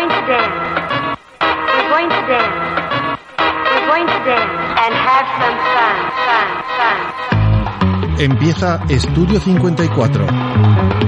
going to dance. We're going to dance. We're going to dance and have some fun, fun, fun. Empieza Estudio 54.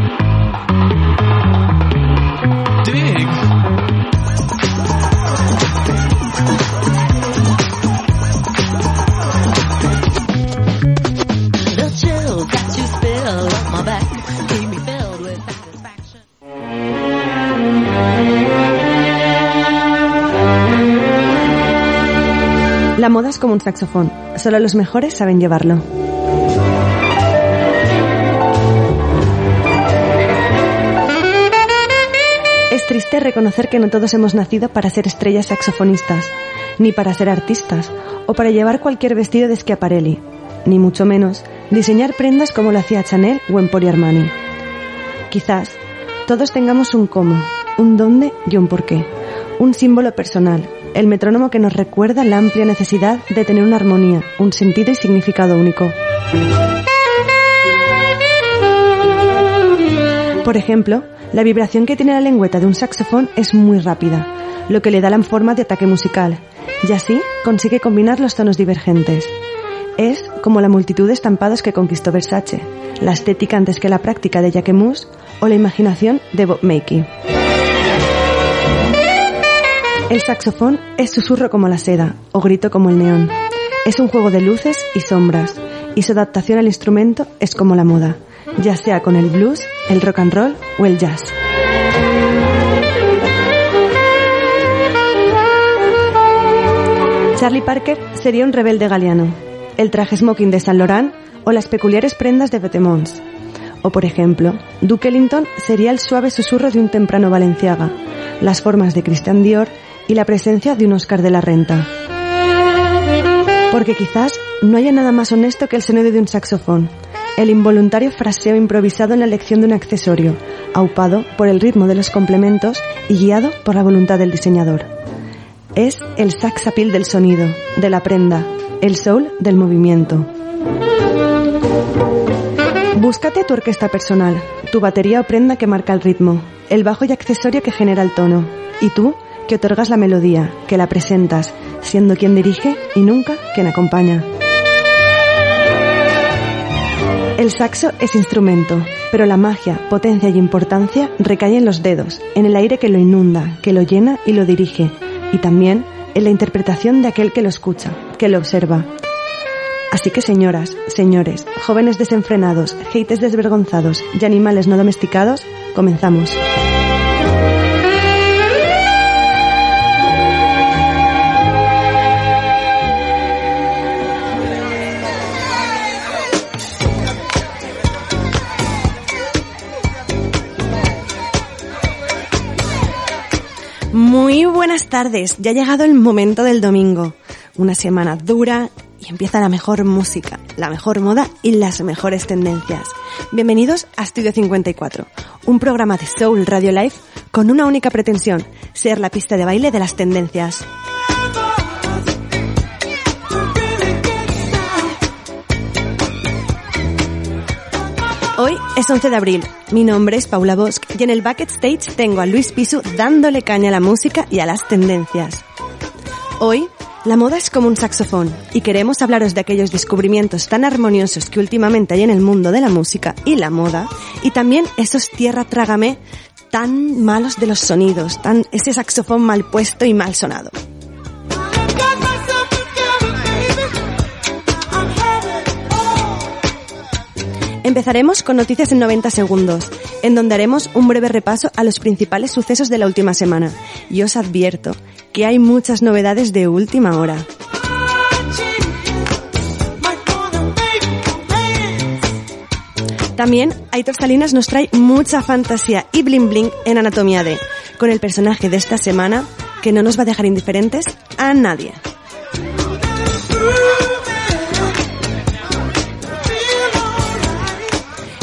La moda es como un saxofón, solo los mejores saben llevarlo. Es triste reconocer que no todos hemos nacido para ser estrellas saxofonistas, ni para ser artistas, o para llevar cualquier vestido de Schiaparelli, ni mucho menos diseñar prendas como lo hacía Chanel o Emporio Armani. Quizás todos tengamos un cómo, un dónde y un porqué, un símbolo personal, el metrónomo que nos recuerda la amplia necesidad de tener una armonía, un sentido y significado único. Por ejemplo, la vibración que tiene la lengüeta de un saxofón es muy rápida, lo que le da la forma de ataque musical, y así consigue combinar los tonos divergentes. Es como la multitud de estampados que conquistó Versace, la estética antes que la práctica de Jacquemus o la imaginación de Bob Mackie. El saxofón es susurro como la seda o grito como el neón. Es un juego de luces y sombras, y su adaptación al instrumento es como la moda, ya sea con el blues, el rock and roll o el jazz. Charlie Parker sería un rebelde galiano, el traje smoking de Saint Laurent o las peculiares prendas de Vetements. O por ejemplo, Duke Ellington sería el suave susurro de un temprano Valenciaga, las formas de Christian Dior y la presencia de un Oscar de la Renta. Porque quizás no haya nada más honesto que el sonido de un saxofón, el involuntario fraseo improvisado en la elección de un accesorio, aupado por el ritmo de los complementos y guiado por la voluntad del diseñador. Es el sax appeal del sonido, de la prenda, el soul del movimiento. Búscate tu orquesta personal, tu batería o prenda que marca el ritmo, el bajo y accesorio que genera el tono, y tú que otorgas la melodía, que la presentas, siendo quien dirige y nunca quien acompaña. El saxo es instrumento, pero la magia, potencia y importancia recaen en los dedos, en el aire que lo inunda, que lo llena y lo dirige, y también en la interpretación de aquel que lo escucha, que lo observa. Así que señoras, señores, jóvenes desenfrenados, haters desvergonzados y animales no domesticados, comenzamos. Muy buenas tardes, ya ha llegado el momento del domingo. Una semana dura y empieza la mejor música, la mejor moda y las mejores tendencias. Bienvenidos a Estudio 54, un programa de Soul Radio Live con una única pretensión, ser la pista de baile de las tendencias. Es 11 de abril. Mi nombre es Paula Bosch y en el backstage tengo a Luis Pisu dándole caña a la música y a las tendencias. Hoy, la moda es como un saxofón y queremos hablaros de aquellos descubrimientos tan armoniosos que últimamente hay en el mundo de la música y la moda y también esos tierra trágame tan malos de los sonidos, tan ese saxofón mal puesto y mal sonado. Empezaremos con noticias en 90 segundos, en donde haremos un breve repaso a los principales sucesos de la última semana. Y os advierto que hay muchas novedades de última hora. También Aitor Salinas nos trae mucha fantasía y bling bling en Anatomía D, con el personaje de esta semana que no nos va a dejar indiferentes a nadie.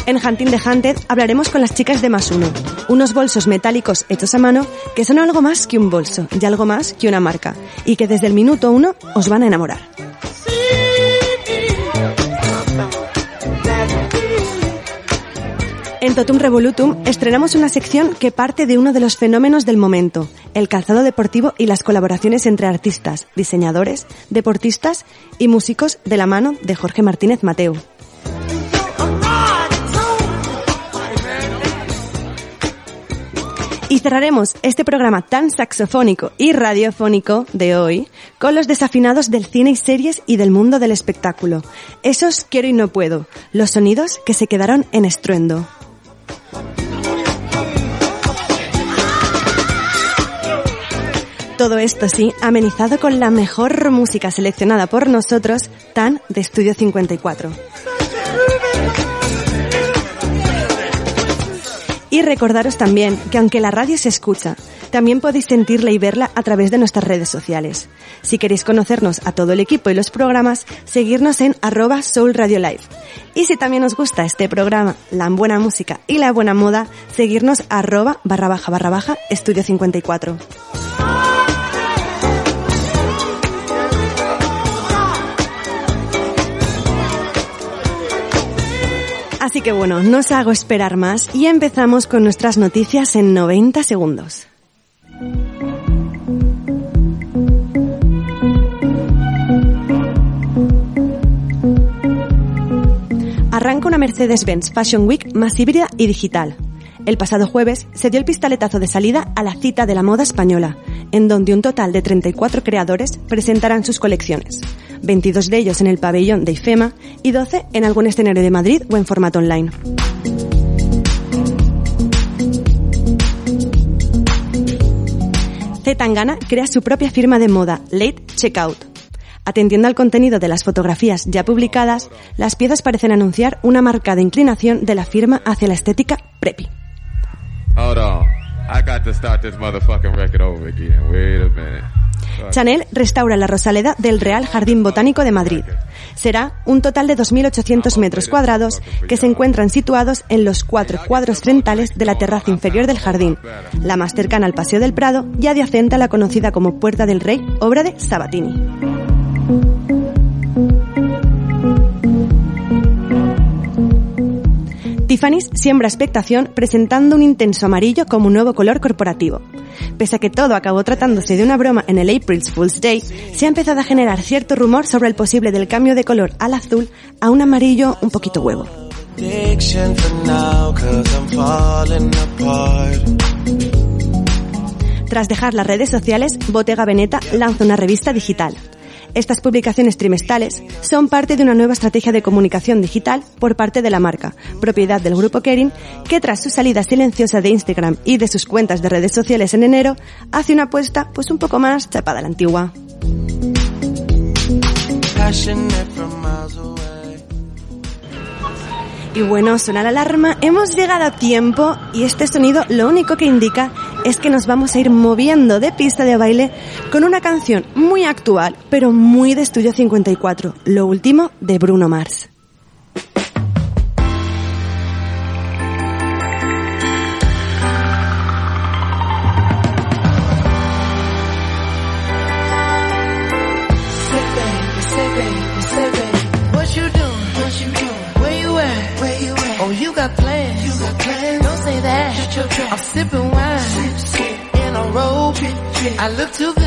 En Hunting the Hunted hablaremos con las chicas de Más Uno, unos bolsos metálicos hechos a mano que son algo más que un bolso y algo más que una marca, y que desde el minuto uno os van a enamorar. En Totum Revolutum estrenamos una sección que parte de uno de los fenómenos del momento, el calzado deportivo y las colaboraciones entre artistas, diseñadores, deportistas y músicos de la mano de Jorge Martínez Mateo. Y cerraremos este programa tan saxofónico y radiofónico de hoy con los desafinados del cine y series y del mundo del espectáculo. Esos quiero y no puedo, los sonidos que se quedaron en estruendo. Todo esto sí, amenizado con la mejor música seleccionada por nosotros, tan de Estudio 54. Y recordaros también que aunque la radio se escucha, también podéis sentirla y verla a través de nuestras redes sociales. Si queréis conocernos a todo el equipo y los programas, seguirnos en arroba Soul Radio Live. Y si también os gusta este programa, la buena música y la buena moda, seguirnos arroba barra baja barra baja estudio 54. Así que bueno, no os hago esperar más y empezamos con nuestras noticias en 90 segundos. Arranca una Mercedes-Benz Fashion Week más híbrida y digital. El pasado jueves se dio el pistoletazo de salida a la cita de la moda española, en donde un total de 34 creadores presentarán sus colecciones, 22 de ellos en el pabellón de IFEMA y 12 en algún escenario de Madrid o en formato online. Z Tangana crea su propia firma de moda, Late Checkout. Atendiendo al contenido de las fotografías ya publicadas, las piezas parecen anunciar una marcada inclinación de la firma hacia la estética preppy. Hold on. I got to start this motherfucking record over again. Wait a minute. Chanel restaura la Rosaleda del Real Jardín Botánico de Madrid. Será un total de 2.800 metros cuadrados que se encuentran situados en los cuatro cuadros frentales de la terraza inferior del jardín, la más cercana al Paseo del Prado y adyacente a la conocida como Puerta del Rey, obra de Sabatini. Tiffany's siembra expectación presentando un intenso amarillo como un nuevo color corporativo. Pese a que todo acabó tratándose de una broma en el April's Fool's Day, se ha empezado a generar cierto rumor sobre el posible del cambio de color al azul a un amarillo un poquito huevo. Tras dejar las redes sociales, Bottega Veneta lanza una revista digital. Estas publicaciones trimestrales son parte de una nueva estrategia de comunicación digital por parte de la marca, propiedad del grupo Kering, que tras su salida silenciosa de Instagram y de sus cuentas de redes sociales en enero, hace una apuesta pues un poco más chapada a la antigua. Y bueno, suena la alarma, hemos llegado a tiempo y este sonido lo único que indica es que nos vamos a ir moviendo de pista de baile con una canción muy actual, pero muy de Estudio 54, lo último de Bruno Mars. I look too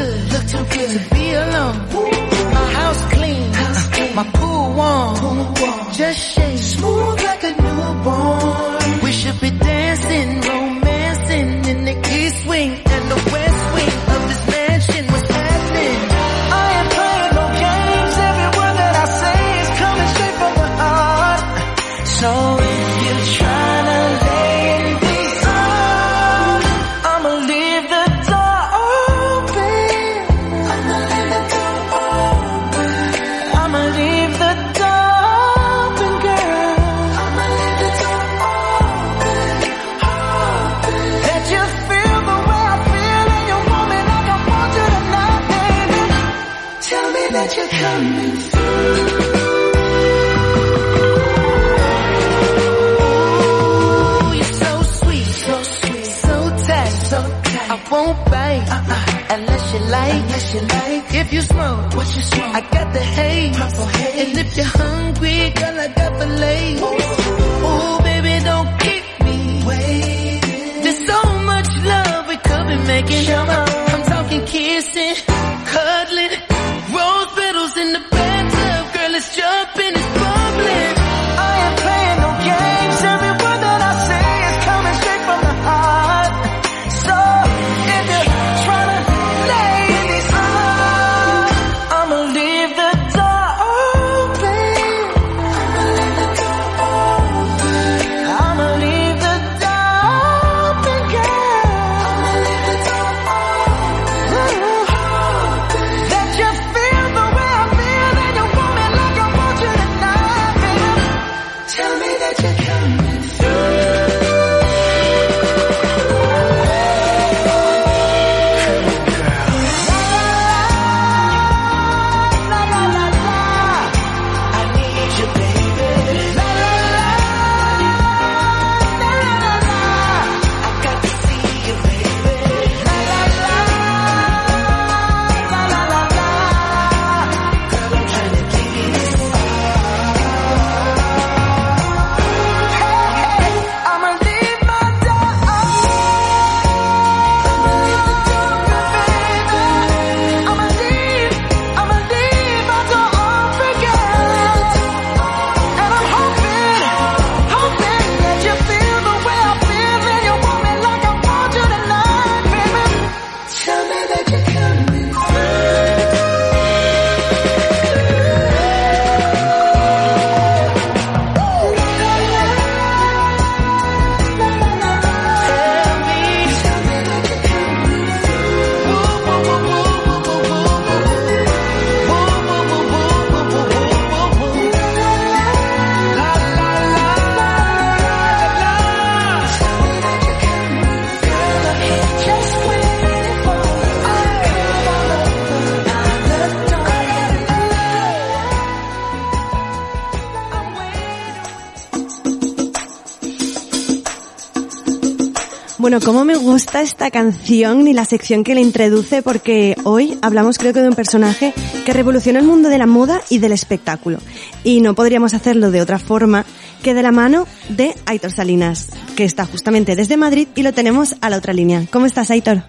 Bueno, cómo me gusta esta canción y la sección que le introduce porque hoy hablamos creo que de un personaje que revolucionó el mundo de la moda y del espectáculo. Y no podríamos hacerlo de otra forma que de la mano de Aitor Salinas, que está justamente desde Madrid y lo tenemos a la otra línea. ¿Cómo estás, Aitor?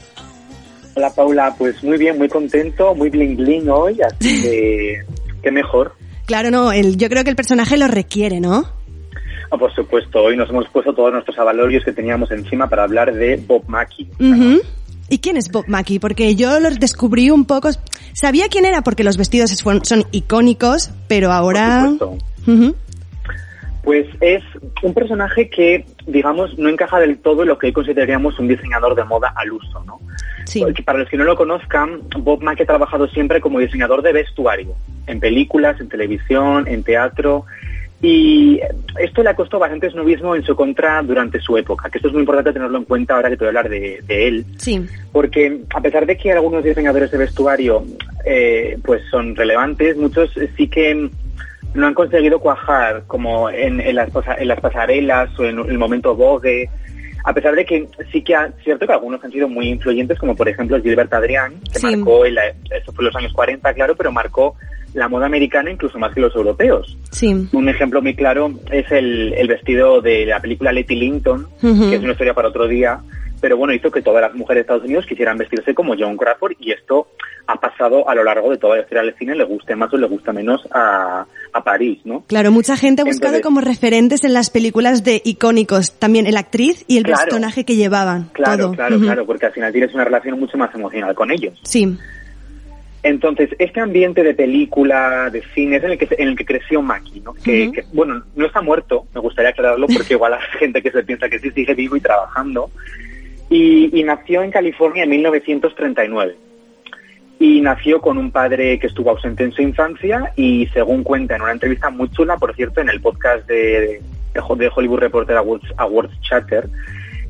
Hola Paula, pues muy bien, muy contento, muy bling bling hoy, así que qué mejor. Claro, no, el, yo creo que el personaje lo requiere, ¿no? Ah, por supuesto, hoy nos hemos puesto todos nuestros avalorios que teníamos encima para hablar de Bob Mackie. Ujú. ¿Y quién es Bob Mackie? Porque yo lo descubrí un poco... Sabía quién era porque los vestidos son, son icónicos, pero ahora... Por supuesto. Ujú. Pues es un personaje que, digamos, no encaja del todo en lo que hoy consideraríamos un diseñador de moda al uso, ¿no? Sí. Para los que no lo conozcan, Bob Mackie ha trabajado siempre como diseñador de vestuario, en películas, en televisión, en teatro, y esto le ha costado bastante snobismo en su contra durante su época, que esto es muy importante tenerlo en cuenta ahora que te voy a hablar de, de él, Sí. porque a pesar de que algunos diseñadores de vestuario eh, pues son relevantes, muchos sí que no han conseguido cuajar como en, en las, en las pasarelas o en el momento Vogue, a pesar de que sí que ha, cierto que algunos han sido muy influyentes, como por ejemplo Gilbert Adrián, que Sí. marcó, en la- eso fue en los años 40, claro, pero marcó la moda americana incluso más que los europeos. Sí. Un ejemplo muy claro es el, el vestido de la película Letty Linton, que es una historia para otro día, pero bueno, hizo que todas las mujeres de Estados Unidos quisieran vestirse como Joan Crawford y esto ha pasado a lo largo de toda la historia del cine, le guste más o le gusta menos a, a París, ¿no? Claro, mucha gente ha buscado Entonces- como referentes en las películas de icónicos, también el actriz y el Claro. personaje que llevaban. Claro, todo. claro, claro, porque al final tienes una relación mucho más emocional con ellos. Sí. Entonces, este ambiente de película, de cine, es en el que, en el que creció Maki, ¿no? Que, que, bueno, no está muerto, me gustaría aclararlo porque igual hay gente que se piensa que sí sigue vivo y trabajando. Y, y nació en California en 1939. Y nació con un padre que estuvo ausente en su infancia y según cuenta en una entrevista muy chula, por cierto, en el podcast de, de Ho- de Hollywood Reporter Awards, Awards Chatter,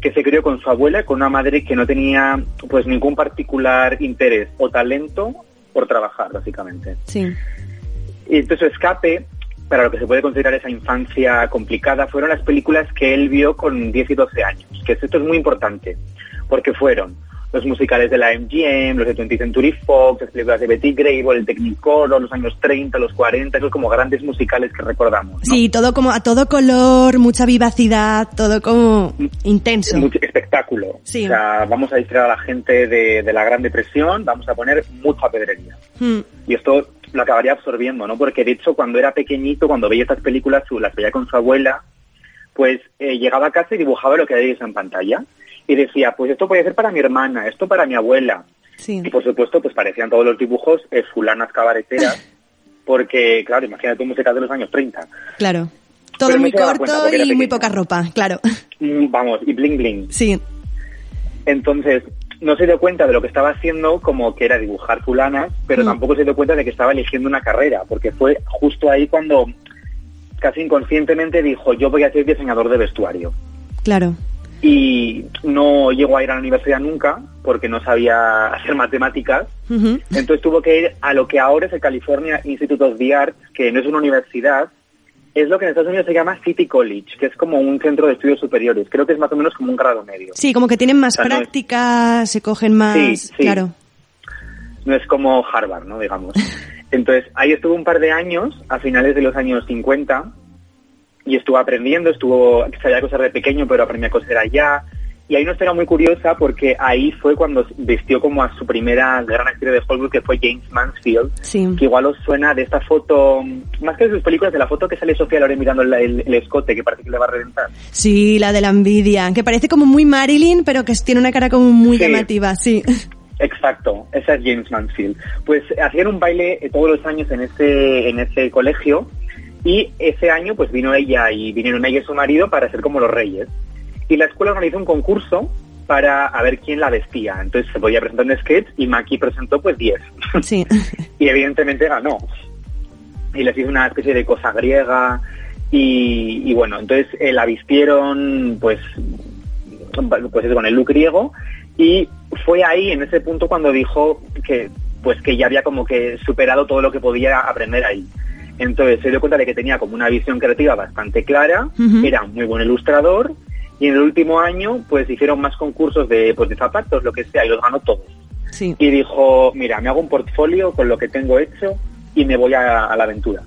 que se crió con su abuela y con una madre que no tenía pues ningún particular interés o talento por trabajar, básicamente. Sí. Y entonces su escape, para lo que se puede considerar esa infancia complicada, fueron las películas que él vio con 10 y 12 años. Que esto es muy importante, porque fueron los musicales de la MGM, los de 20th Century Fox, las películas de Betty Grable, el Technicolor, los años 30, los 40, esos como grandes musicales que recordamos. ¿no? Sí, todo como a todo color, mucha vivacidad, todo como intenso. Mucho espectáculo. Sí. O sea, vamos a distraer a la gente de, de la Gran Depresión, vamos a poner mucha pedrería. Mm, Y esto lo acabaría absorbiendo, ¿no? Porque de hecho, cuando era pequeñito, cuando veía estas películas, su- las veía con su abuela, pues eh, llegaba a casa y dibujaba lo que había visto en pantalla. Y decía, pues esto puede ser para mi hermana, esto para mi abuela. sí. Y por supuesto, pues parecían todos los dibujos eh, fulanas cabareteras, porque, claro, imagínate un musical de los años 30. Claro. Todo Pero muy corto y muy poca ropa, claro. Mm, Vamos, y bling bling. Sí, Entonces, no se dio cuenta de lo que estaba haciendo como que era dibujar fulanas, pero Mm. tampoco se dio cuenta de que estaba eligiendo una carrera, porque fue justo ahí cuando casi inconscientemente dijo, yo voy a ser diseñador de vestuario. claro. Y no llegó a ir a la universidad nunca, porque no sabía hacer matemáticas, entonces tuvo que ir a lo que ahora es el California Institute of the Arts, que no es una universidad, es lo que en Estados Unidos se llama City College, que es como un centro de estudios superiores. Creo que es más o menos como un grado medio. Sí, como que tienen más O sea, no es- prácticas, se cogen más, Sí, sí. claro. no es como Harvard, ¿no? Digamos. Entonces, ahí estuvo un par de años, a finales de los años 50, y estuvo aprendiendo, estuvo, sabía cosas de pequeño, pero aprendía a coser allá. Y hay una historia muy curiosa porque ahí fue cuando vistió como a su primera gran actriz de Hollywood, que fue James Mansfield, Sí. que igual os suena de esta foto, más que de sus películas, de la foto que sale Sofía Loren mirando el, el- el escote, que parece que le va a reventar. Sí, la de la envidia, que parece como muy Marilyn, pero que tiene una cara como muy Sí. llamativa, sí. Exacto, esa es James Mansfield. Pues hacían un baile todos los años en ese, en ese colegio y ese año pues vino ella y vinieron ella y su marido para ser como los reyes. Y la escuela organizó un concurso para a ver quién la vestía. Entonces se podía presentar un sketch y Maki presentó pues 10. Sí. y evidentemente ganó. Y les hizo una especie de cosa griega y, y bueno, entonces eh, la vistieron pues pues eso, con el look griego y fue ahí en ese punto cuando dijo que pues que ya había como que superado todo lo que podía aprender ahí. Entonces se dio cuenta de que tenía como una visión creativa bastante clara, era un muy buen ilustrador y en el último año pues hicieron más concursos de pues de zapatos, lo que sea y los ganó todos Sí. y dijo, mira, me hago un portfolio con lo que tengo hecho y me voy a, a la aventura.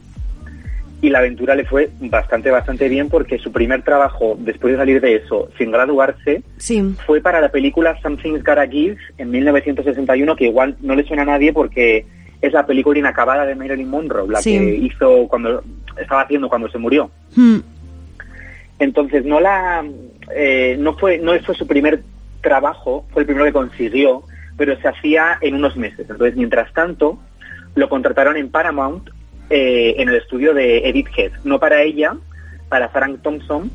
Y la aventura le fue bastante, bastante bien porque su primer trabajo, después de salir de eso, sin graduarse, Sí. fue para la película Something's Gotta Give en 1961, que igual no le suena a nadie porque es la película inacabada de Marilyn Monroe, la Sí. que hizo cuando estaba haciendo cuando se murió. Mm, Entonces no la eh, no fue no fue su primer trabajo, fue el primero que consiguió, pero se hacía en unos meses. Entonces mientras tanto lo contrataron en Paramount eh, en el estudio de Edith Head, no para ella, para Frank Thompson,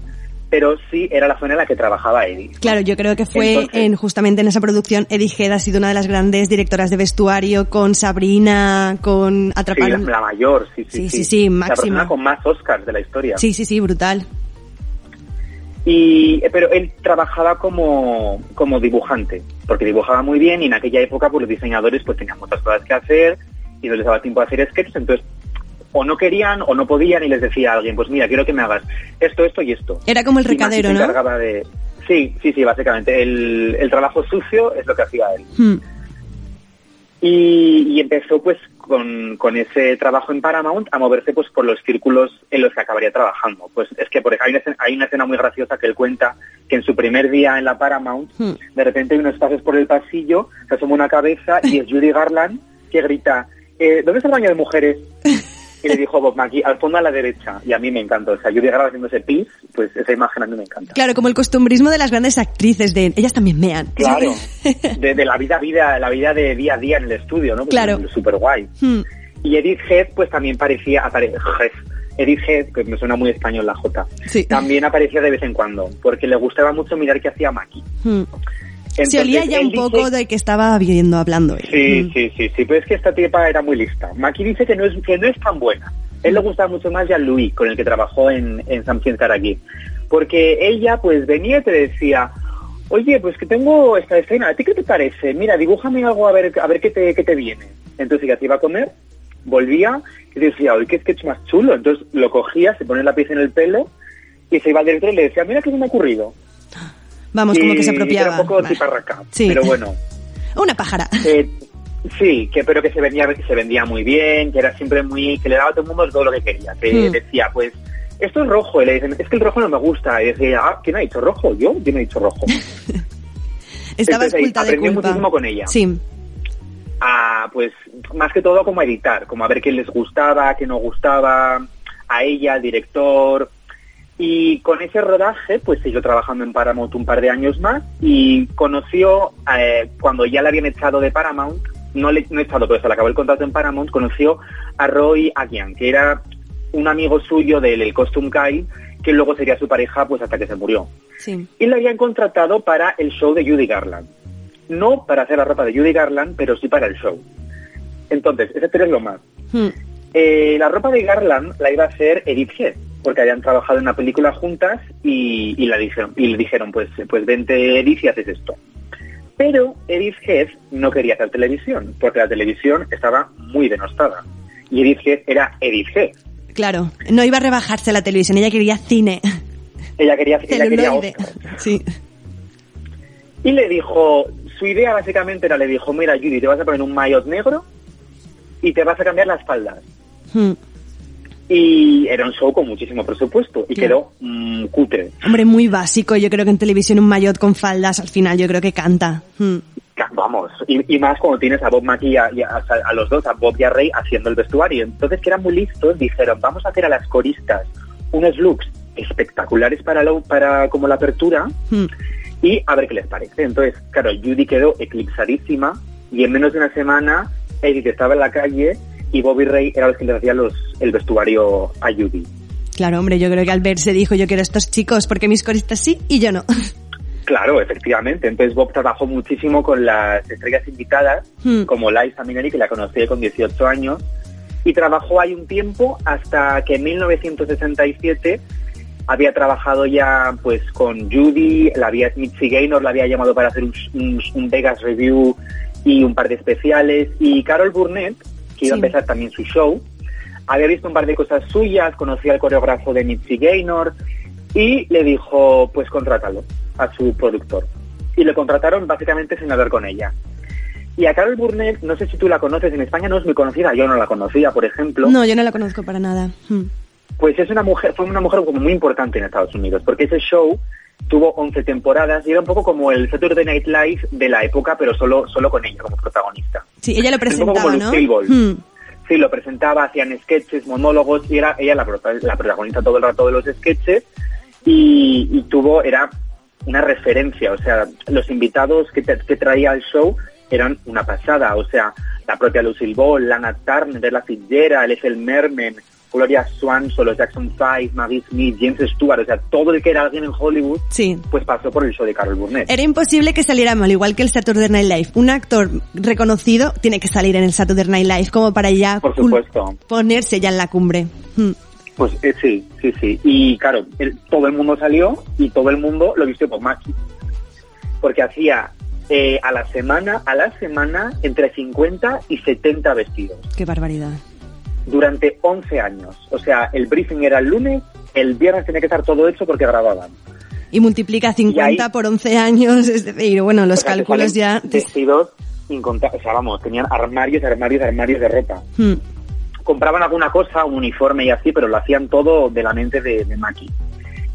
pero sí era la zona en la que trabajaba Edith. Claro, yo creo que fue Entonces- en justamente en esa producción Eddie Head ha sido una de las grandes directoras de vestuario con Sabrina, con Sí, Atrapar. la, la mayor, sí, sí, Sí, sí, sí, La máxima. persona con más Oscars de la historia. Sí, sí, sí, brutal. Y, eh, pero él trabajaba como, como dibujante, porque dibujaba muy bien y en aquella época pues, los diseñadores pues tenían muchas cosas que hacer y no les daba tiempo a hacer sketches, entonces o no querían o no podían y les decía a alguien, pues mira, quiero que me hagas esto, esto y esto. Era como el Y recadero, se ¿no? de... Sí, sí, sí, básicamente. El, el trabajo sucio es lo que hacía él. Mm, Y, y empezó pues con, con ese trabajo en Paramount a moverse pues por los círculos en los que acabaría trabajando. Pues es que por ejemplo, hay una, escena, hay una escena muy graciosa que él cuenta que en su primer día en la Paramount Hmm. de repente hay unos pasos por el pasillo, se asoma una cabeza y es Judy Garland que grita eh, ¿dónde está el baño de mujeres? Y le dijo Bob Mackie, al fondo a la derecha. Y a mí me encantó. O sea, Judy Garland haciendo ese pis, pues esa imagen a mí me encanta. Claro, como el costumbrismo de las grandes actrices, de ellas también mean. Claro, de, de la vida vida, la vida de día a día en el estudio, ¿no? Claro. Súper guay. Mm, Y Edith Head, pues también parecía, apare-. Edith Head, que me suena muy español la J, Sí. también aparecía de vez en cuando, porque le gustaba mucho mirar qué hacía Maki. Se olía ya un dice- poco de que estaba viendo, hablando. Sí, Mm. sí, sí, sí, pero es que esta tipa era muy lista. Maki dice que no es, que no es tan buena. Él le gustaba mucho más Jean-Louis, con el que trabajó en, en Samsung Karagi. Porque ella, pues, venía y te decía, oye, pues que tengo esta escena, ¿a ti qué te parece? Mira, dibújame algo a ver, a ver qué te, qué te viene. Entonces ella se iba a comer, volvía y decía, oye, qué sketch más chulo. Entonces lo cogía, se ponía la pieza en el pelo y se iba al director y le decía, mira qué se me ha ocurrido. Vamos, como que se apropiaba. Era un poco Bah. tiparraca, Sí. pero bueno. Una pájara. Eh, sí, que pero que se vendía, se vendía muy bien, que era siempre muy, que le daba a todo el mundo todo lo que quería, que Hmm. decía, pues, esto es rojo, y le dicen, es que el rojo no me gusta, y decía, ah, ¿quién ha dicho rojo? Yo, ¿quién ha dicho rojo? Estaba esculta de culpa. muchísimo con ella. Sí. a, pues, más que todo como a editar, como a ver qué les gustaba, qué no gustaba, a ella, al director. Y con ese rodaje, pues siguió trabajando en Paramount un par de años más y conoció, eh, cuando ya la habían echado de Paramount, no le no echado, pero se le acabó el contrato en Paramount, conoció a Roy Agian, que era un amigo suyo del el Costume Guy, que luego sería su pareja pues hasta que se murió Sí. y la habían contratado para el show de Judy Garland. No para hacer la ropa de Judy Garland, pero sí para el show. Entonces, ese es lo más. Hmm. Eh, la ropa de Garland la iba a hacer Edith Head, porque habían trabajado en una película juntas y, y la dijeron, y le dijeron, pues, pues vente Edith y haces esto. Pero Edith Head no quería hacer televisión, porque la televisión estaba muy denostada. Y Edith Head era Edith Head. Claro. No iba a rebajarse la televisión, ella quería cine. Ella quería, ella quería. Sí. Y le dijo, su idea básicamente era, le dijo, mira Judy, te vas a poner un maillot negro y te vas a cambiar las faldas. Y era un show con muchísimo presupuesto y Claro. quedó mm, cutre. Hombre, muy básico. Yo creo que en televisión un maillot con faldas al final yo creo que canta. Ca- Vamos, y, y más cuando tienes a Bob Mackie y a, y a- a los dos, a Bob y a Ray, haciendo el vestuario. Entonces, que eran muy listos, dijeron, vamos a hacer a las coristas unos looks espectaculares para, lo, para como la apertura Hmm. y a ver qué les parece. Entonces, claro, Judy quedó eclipsadísima y en menos de una semana Edith estaba en la calle y Bobby Ray era los que le hacía los, el vestuario a Judy. Claro, hombre, yo creo que al verse dijo yo quiero estos chicos porque mis coristas sí y yo no. Claro, efectivamente. Entonces Bob trabajó muchísimo con las estrellas invitadas, Hmm. como Liza Minnelli, que la conocí con 18 años, y trabajó ahí un tiempo hasta que en 1967 había trabajado ya pues con Judy, la había Mitzi Gaynor la había llamado para hacer un, un- un Vegas Review y un par de especiales, y Carol Burnett, que iba Sí. a empezar también su show, había visto un par de cosas suyas, conocía al coreógrafo de Mitzi Gaynor y le dijo, pues contrátalo a su productor. Y le contrataron básicamente sin hablar con ella. Y a Carol Burnett, no sé si tú la conoces, en España no es muy conocida, yo no la conocía, por ejemplo. No, yo no la conozco para nada. Hmm. Pues es una mujer, fue una mujer como muy importante en Estados Unidos, porque ese show tuvo 11 temporadas y era un poco como el Saturday Night Live de la época, pero solo, solo con ella como protagonista. Sí, ella lo Es un poco presentaba, como ¿no? Lucille Ball. Hmm. Sí, lo presentaba, hacían sketches, monólogos, y era ella la, la protagonista todo el rato de los sketches, y, y tuvo, era una referencia, o sea, los invitados que, te- que traía al show eran una pasada, o sea, la propia Lucille Ball, Lana Turner, Ella Fitzgerald, Ethel Merman, Gloria Swanson, los Jackson Five, Maggie Smith, James Stewart, o sea, todo el que era alguien en Hollywood, Sí. pues pasó por el show de Carol Burnett. Era imposible que saliera mal, igual que el Saturday Night Live. Un actor reconocido tiene que salir en el Saturday Night Live como para ya Por supuesto. ponerse ya en la cumbre. Hmm. Pues eh, sí, sí, sí. Y claro, el- todo el mundo salió y todo el mundo lo vistió por Maki. Porque hacía eh, a la semana, a la semana, entre 50 y 70 vestidos. Qué barbaridad. Durante 11 años. O sea, el briefing era el lunes, el viernes tenía que estar todo hecho porque grababan. Y multiplica 50 ahí- por 11 años, es decir, bueno, los O sea, te cálculos ya... Vestidos incontables. O sea, vamos, tenían armarios, armarios, armarios de ropa. Hmm. compraban alguna cosa, un uniforme y así, pero lo hacían todo de la mente de, de Maki.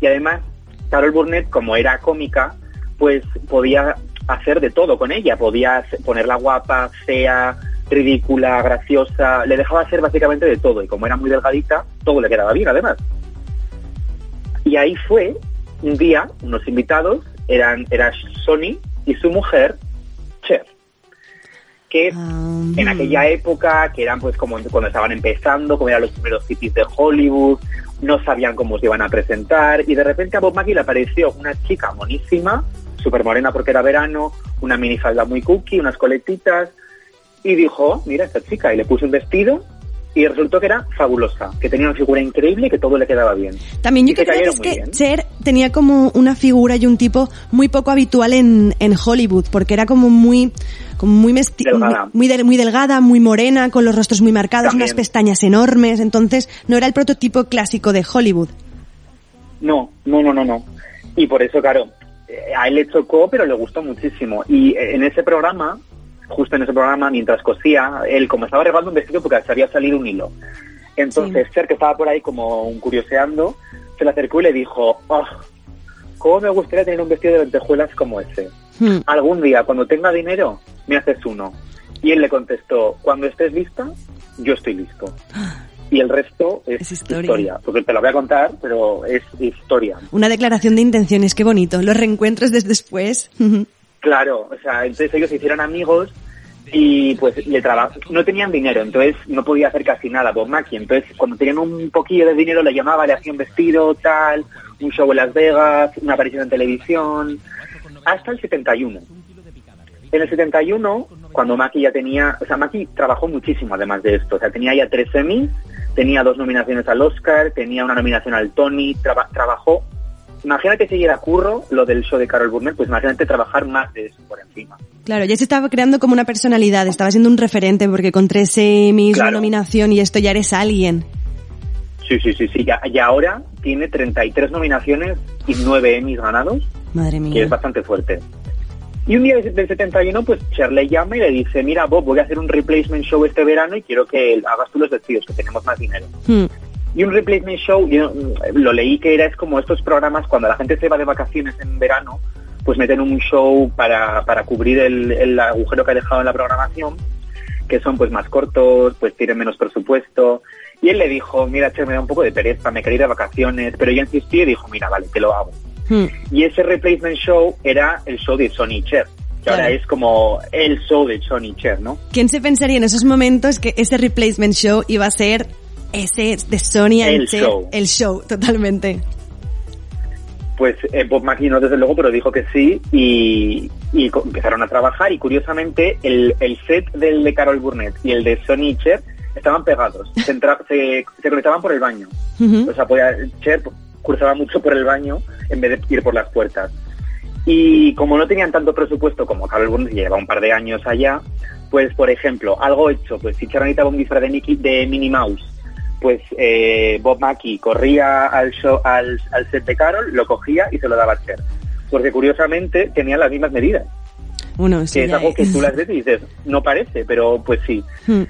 Y además, Carol Burnett, como era cómica, pues podía hacer de todo con ella. Podía ponerla guapa, fea, ridícula, graciosa. Le dejaba hacer básicamente de todo. Y como era muy delgadita, todo le quedaba bien, además. Y ahí fue, un día, unos invitados, eran era Sony y su mujer, Cher. Que Ah, en aquella época, que eran pues como cuando estaban empezando, como eran los primeros hippies de Hollywood, no sabían cómo se iban a presentar, y de repente a Bob Mackie le apareció una chica monísima, súper morena porque era verano, una minifalda muy cookie, unas coletitas, y dijo, "Oh, mira esta chica, y le puso un vestido, y resultó que era fabulosa, que tenía una figura increíble y que todo le quedaba bien. También yo creo que es que. Cher tenía como una figura y un tipo muy poco habitual en, en Hollywood, porque era como muy como muy, mesti- Delgada. muy, del- muy delgada, muy morena, con los rostros muy marcados, También. unas pestañas enormes, entonces no era el prototipo clásico de Hollywood. No, no, no, no, no. Y por eso, claro, eh, a él le chocó, pero le gustó muchísimo. Y eh, en ese programa justo en ese programa, mientras cosía, él como estaba arreglando un vestido porque se había salido un hilo. Entonces, Cher, que estaba por ahí como un curioseando, se le acercó y le dijo, oh, ¿cómo me gustaría tener un vestido de lentejuelas como ese? Hmm. Algún día, cuando tenga dinero, me haces uno. Y él le contestó, cuando estés lista, yo estoy listo. Y el resto es, Es historia. historia. Porque te lo voy a contar, pero es historia. Una declaración de intenciones, qué bonito. Los reencuentros desde después. Claro, o sea, entonces ellos se hicieron amigos y pues le traba- no tenían dinero, entonces no podía hacer casi nada Bob Mackie. Entonces, cuando tenían un poquillo de dinero, le llamaba, le hacía un vestido, tal, un show en Las Vegas, una aparición en televisión, hasta el 71. En el 71, cuando Mackie ya tenía, o sea, Mackie trabajó muchísimo además de esto, o sea, tenía ya tres Emmys, tenía dos nominaciones al Oscar, tenía una nominación al Tony, traba- trabajó, imagínate si era curro lo del show de Carol Burnett, pues imagínate trabajar más de eso por encima. Claro, ya se estaba creando como una personalidad, estaba siendo un referente porque con tres una Claro. nominación y esto ya eres alguien. Sí, sí, sí, sí, y ahora tiene 33 nominaciones y 9 Emmys ganados, Madre que mía. es bastante fuerte. Y un día del del 71, pues Cher le llama y le dice, mira Bob, voy a hacer un replacement show este verano y quiero que hagas tú los vestidos, que tenemos más dinero. Hmm. Y un replacement show, yo mm, lo leí que era es como estos programas cuando la gente se va de vacaciones en verano, pues meten un show para, para cubrir el, el agujero que ha dejado en la programación, que son pues más cortos, pues tienen menos presupuesto. Y él le dijo, mira, che, me da un poco de pereza, me quería ir de vacaciones, pero ella insistió y dijo, mira, vale, te lo hago. Hmm. Y ese replacement show era el show de Sony Cher, que ahora es como el show de Sony Cher, ¿no? ¿Quién se pensaría en esos momentos que ese replacement show iba a ser ese de Sonia El show. El show, totalmente. Pues eh, Bob Mackie no desde luego, pero dijo que sí y, y empezaron a trabajar y curiosamente el, el set del de Carol Burnett y el de Sonny Cher estaban pegados, se, entra- se, se conectaban por el baño. Ujú. O sea, podía, Cher cruzaba mucho por el baño en vez de ir por las puertas. Y como no tenían tanto presupuesto como Carol Burnett, que lleva un par de años allá, pues por ejemplo, algo hecho, pues si Cher necesitaba un disfraz de, Mickey, de Minnie Mouse, pues eh, Bob Mackie corría al, show, al, al set de Carol, lo cogía y se lo daba a Cher. Porque curiosamente tenían las mismas medidas. Eso Que es algo que tú las ves y dices, no parece, pero pues sí. Hmm.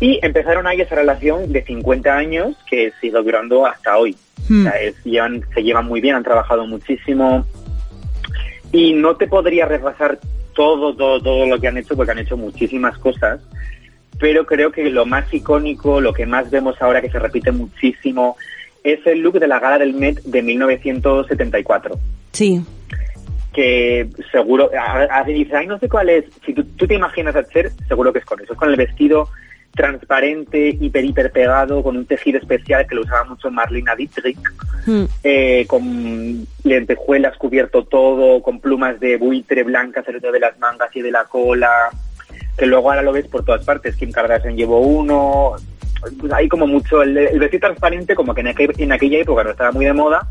Y empezaron ahí esa relación de 50 años que sigue durando hasta hoy. Hmm. O sea, es- llevan, se llevan muy bien, han trabajado muchísimo. Y no te podría repasar todo, todo, todo lo que han hecho, porque han hecho muchísimas cosas. Pero creo que lo más icónico, lo que más vemos ahora que se repite muchísimo, es el look de la gala del Met de 1974 Sí. que seguro, a- a- dice, ay, no sé cuál es, si tú, tú te imaginas a Cher, seguro que es con eso, es con el vestido transparente, hiper, hiper pegado, con un tejido especial que lo usaba mucho Marlena Dietrich, Hmm. eh, con lentejuelas cubierto todo, con plumas de buitre blancas alrededor de las mangas y de la cola, que luego ahora lo ves por todas partes, Kim Kardashian llevó uno, pues hay como mucho, el, el transparente como que en, aquel- en aquella época no estaba muy de moda,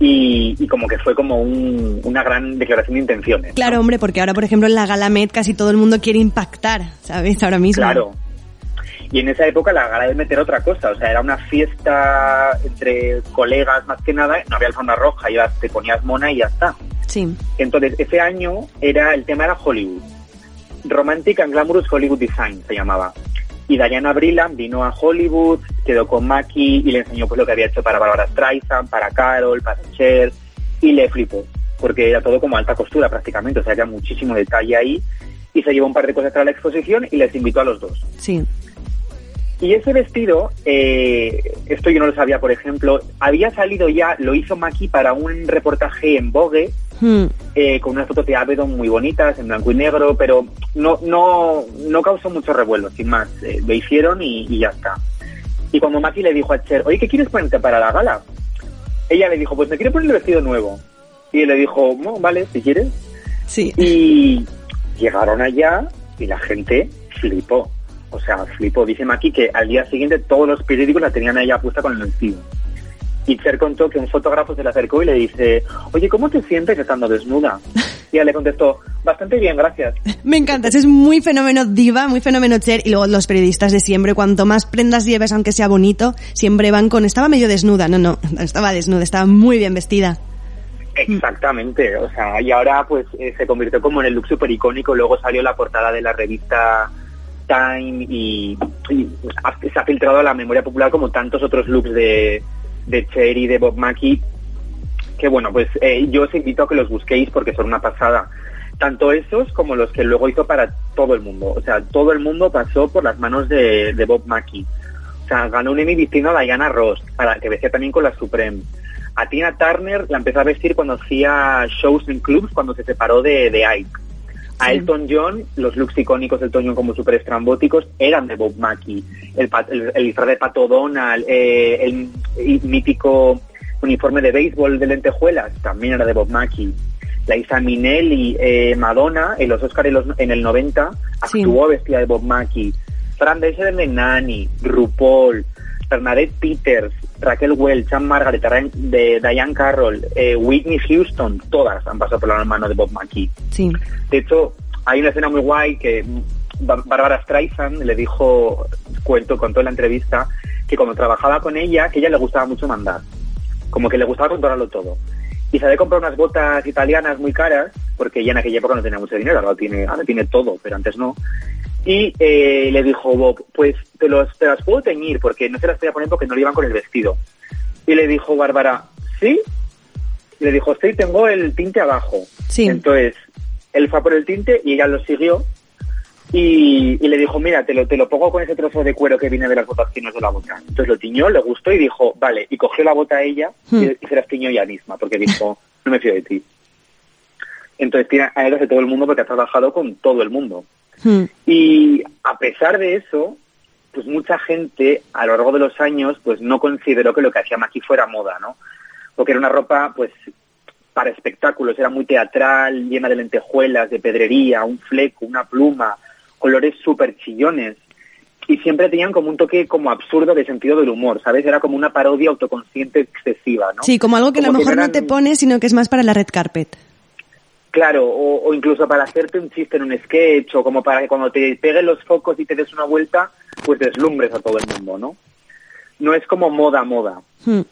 y, y como que fue como un- una gran declaración de intenciones. ¿no? Claro, hombre, porque ahora, por ejemplo, en la Gala Met casi todo el mundo quiere impactar, ¿sabes? Ahora mismo. Claro. Y en esa época la gala de meter otra cosa, o sea, era una fiesta entre colegas más que nada, no había alfombra roja, ibas, te ponías mona y ya está. Sí. Entonces, ese año era el tema era Hollywood. Romantic and Glamorous Hollywood Design se llamaba. Y Diana Brilland vino a Hollywood, quedó con Mackie y le enseñó pues lo que había hecho para Barbara Streisand, para Carol, para Cher y le flipó, porque era todo como alta costura prácticamente, o sea, había muchísimo detalle ahí y se llevó un par de cosas para la exposición y les invitó a los dos. Sí. Y ese vestido, eh, esto yo no lo sabía, por ejemplo, había salido ya, lo hizo Maki para un reportaje en Vogue, Hmm. eh, con unas fotos de Avedon muy bonitas, en blanco y negro, pero no, no, no causó mucho revuelo, sin más. Eh, lo hicieron y, y ya está. Y cuando Maki le dijo a Cher, oye, ¿qué quieres ponerte para la gala? Ella le dijo, pues me quiero poner el vestido nuevo. Y él le dijo, no, vale, si quieres. Sí. Y llegaron allá y la gente flipó. O sea, flipó. Dice Maki que al día siguiente todos los periódicos la tenían a ella puesta con el vestido. Y Cher contó que un fotógrafo se le acercó y le dice, oye, ¿cómo te sientes estando desnuda? Y ella le contestó, bastante bien, gracias. Me encanta, es muy fenómeno diva, muy fenómeno Cher y luego los periodistas de siempre, cuanto más prendas lleves aunque sea bonito, siempre van con estaba medio desnuda, no, no, estaba desnuda, estaba muy bien vestida. Exactamente, o sea, y ahora pues eh, se convirtió como en el look super icónico, luego salió la portada de la revista Time y, se ha filtrado a la memoria popular como tantos otros looks de, de Cher y de Bob Mackie, que bueno, pues eh, yo os invito a que los busquéis porque son una pasada. Tanto esos como los que luego hizo para todo el mundo. O sea, todo el mundo pasó por las manos de, Bob Mackie. O sea, ganó un Emmy distinto a Diana Ross, para que vestía también con la Supreme. A Tina Turner la empezó a vestir cuando hacía shows en clubs, cuando se separó de Ike. A Elton John, los looks icónicos de Elton John como súper estrambóticos eran de Bob Mackie. El, el, el disfraz de Pato Donald, eh, el, el mítico uniforme de béisbol de lentejuelas también era de Bob Mackie. La Isa Minnelli, eh, Madonna, en los Oscars en, el 90, Sí. actuó vestida de Bob Mackie. Fran Drescher de Nani, RuPaul, Bernadette Peters, Raquel Welch, Anne Margaret, de Diane Carroll, eh, Whitney Houston, todas han pasado por la mano de Bob Mackie. Sí. De hecho, hay una escena muy guay que Ba- Bárbara Streisand le dijo, cuento, contó en la entrevista, que cuando trabajaba con ella, que a ella le gustaba mucho mandar. Como que le gustaba controlarlo todo. Y se había comprado unas botas italianas muy caras, porque ella en aquella época no tenía mucho dinero, ahora tiene, ahora tiene todo, pero antes no. Y eh, le dijo Bob, pues te, los, te las puedo teñir, porque no se las podía poner porque no le iban con el vestido. Y le dijo Bárbara, ¿sí? Y le dijo, sí, tengo el tinte abajo. Sí. Entonces, él fue a por el tinte y ella lo siguió y, y le dijo, mira, te lo, te lo pongo con ese trozo de cuero que viene de las botas finas de la bota. Entonces lo tiñó, le gustó y dijo, vale, y cogió la bota a ella y, Hmm. y se las tiñó ella misma, porque dijo, no me fío de ti. Entonces tiene a de todo el mundo porque ha trabajado con todo el mundo. Hmm. Y a pesar de eso, pues mucha gente a lo largo de los años pues no consideró que lo que hacía Maki fuera moda, ¿no? Porque era una ropa pues para espectáculos, era muy teatral, llena de lentejuelas, de pedrería, un fleco, una pluma, colores súper chillones. Y siempre tenían como un toque como absurdo de sentido del humor, ¿sabes? Era como una parodia autoconsciente excesiva, ¿no? Sí, como algo que a lo mejor no eran- te pones, sino que es más para la red carpet. Claro, o, o incluso para hacerte un chiste en un sketch, o como para que cuando te peguen los focos y te des una vuelta, pues deslumbres a todo el mundo, ¿no? No es como moda, moda. Hmm.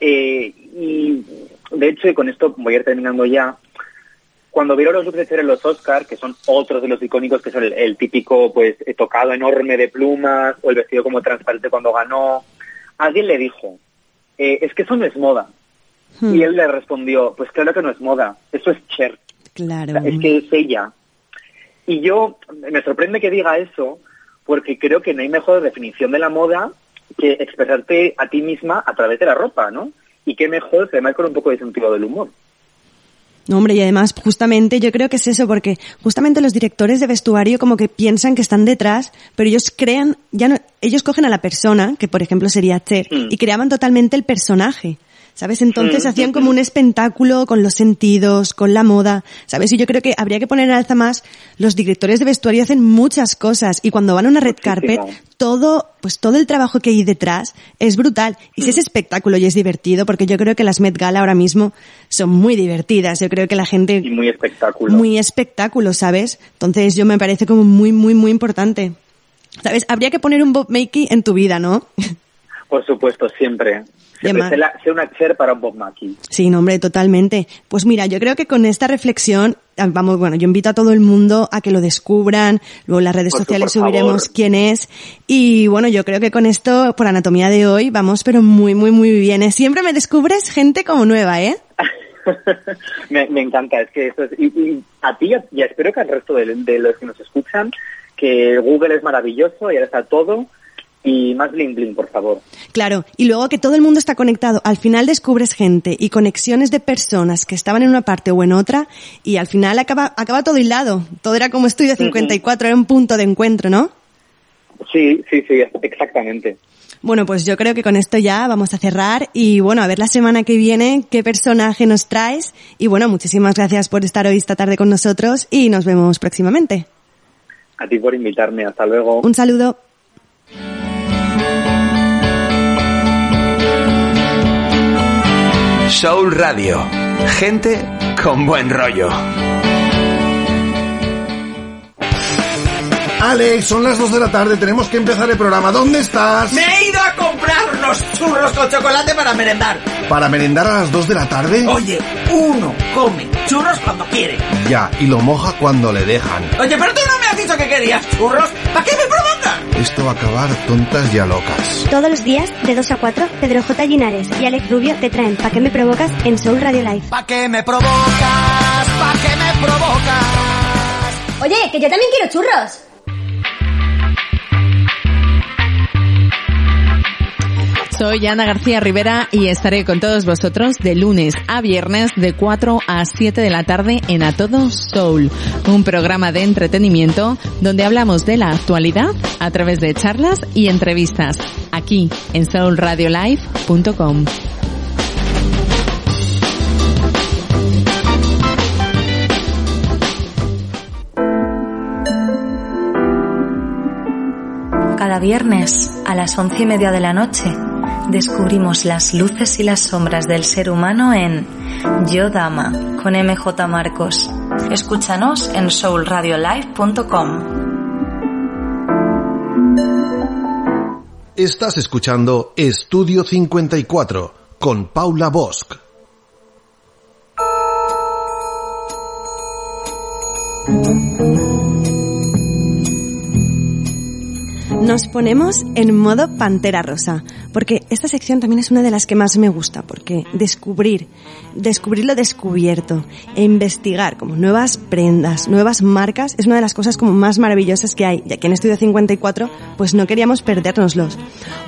Eh, y de hecho, y con esto voy a ir terminando ya, cuando vieron los Cher en los Oscar, que son otros de los icónicos, que son el, el típico pues eh, tocado enorme de plumas, o el vestido como transparente cuando ganó, alguien le dijo, eh, es que eso no es moda. Hmm. Y él le respondió, pues claro que no es moda, eso es Cher. Claro. Es que es ella. Y yo, me sorprende que diga eso, porque creo que no hay mejor definición de la moda que expresarte a ti misma a través de la ropa, ¿no? Y qué mejor, además con un poco de sentido del humor. No, hombre, y además, justamente, yo creo que es eso, porque justamente los directores de vestuario como que piensan que están detrás, pero ellos crean, ya no, ellos cogen a la persona, que por ejemplo sería Cher, Mm. y creaban totalmente el personaje. ¿Sabes? Entonces Mm, hacían mm, como un espectáculo con los sentidos, con la moda, ¿sabes? Y yo creo que habría que poner en alza más, los directores de vestuario hacen muchas cosas y cuando van a una red carpet, todo, pues todo el trabajo que hay detrás es brutal. Y si es espectáculo y es divertido, porque yo creo que las Met Gala ahora mismo son muy divertidas. Yo creo que la gente Y muy espectáculo. muy espectáculo, ¿sabes? Entonces yo me parece como muy, muy, muy importante. ¿Sabes? Habría que poner un Bob Makey en tu vida, ¿no? Por supuesto, siempre. Siempre sé, la- una Cher para un Bob Mackie. Sí, no, hombre, totalmente. Pues mira, yo creo que con esta reflexión, ah, vamos, bueno, yo invito a todo el mundo a que lo descubran, luego en las redes Por sociales subiremos favor. quién es, y bueno, yo creo que con esto, por anatomía de hoy, vamos, pero muy, muy, muy bien. ¿eh? Siempre me descubres gente como nueva, ¿eh? me, me encanta, es que eso es, y, y a ti y espero que al resto de, de los que nos escuchan, que Google es maravilloso y ahora está todo, y más bling bling, por favor. Claro, y luego que todo el mundo está conectado. Al final descubres gente y conexiones de personas que estaban en una parte o en otra y al final acaba, acaba todo hilado. Todo era como Estudio 54, era un punto de encuentro, ¿no? Sí, sí, sí, exactamente. Bueno, pues yo creo que con esto ya vamos a cerrar y bueno, a ver la semana que viene qué personaje nos traes y bueno, muchísimas gracias por estar hoy esta tarde con nosotros y nos vemos próximamente. A ti por invitarme, hasta luego. Un saludo. Soul Radio. Gente con buen rollo. Alex, son las 2 de la tarde, tenemos que empezar el programa. ¿Dónde estás? Me he ido a comprar unos churros con chocolate para merendar. ¿Para merendar a las 2 de la tarde? Oye, uno come churros cuando quiere. Ya, y lo moja cuando le dejan. Oye, pero tú no me has dicho que querías churros. ¿Para qué me provocas? Esto va a acabar tontas y a locas. Todos los días, de 2 a 4, Pedro J. Linares y Alex Rubio te traen Pa' qué me provocas en Soul Radio Live. ¿Para qué me provocas? ¿Para qué me provocas? Oye, que yo también quiero churros. Soy Ana García Rivera y estaré con todos vosotros de lunes a viernes de 4 a 7 de la tarde en A Todo Soul, un programa de entretenimiento donde hablamos de la actualidad a través de charlas y entrevistas, aquí en soulradiolive.com. Cada viernes a las once y media de la noche descubrimos las luces y las sombras del ser humano en Yo Dama con MJ Marcos. Escúchanos en soulradiolive.com. Estás escuchando Estudio 54 con Paula Bosch. Nos ponemos en modo pantera rosa, porque esta sección también es una de las que más me gusta, porque descubrir, descubrir lo descubierto e investigar como nuevas prendas, nuevas marcas, es una de las cosas como más maravillosas que hay. Y aquí en Estudio 54, pues no queríamos perdérnoslos.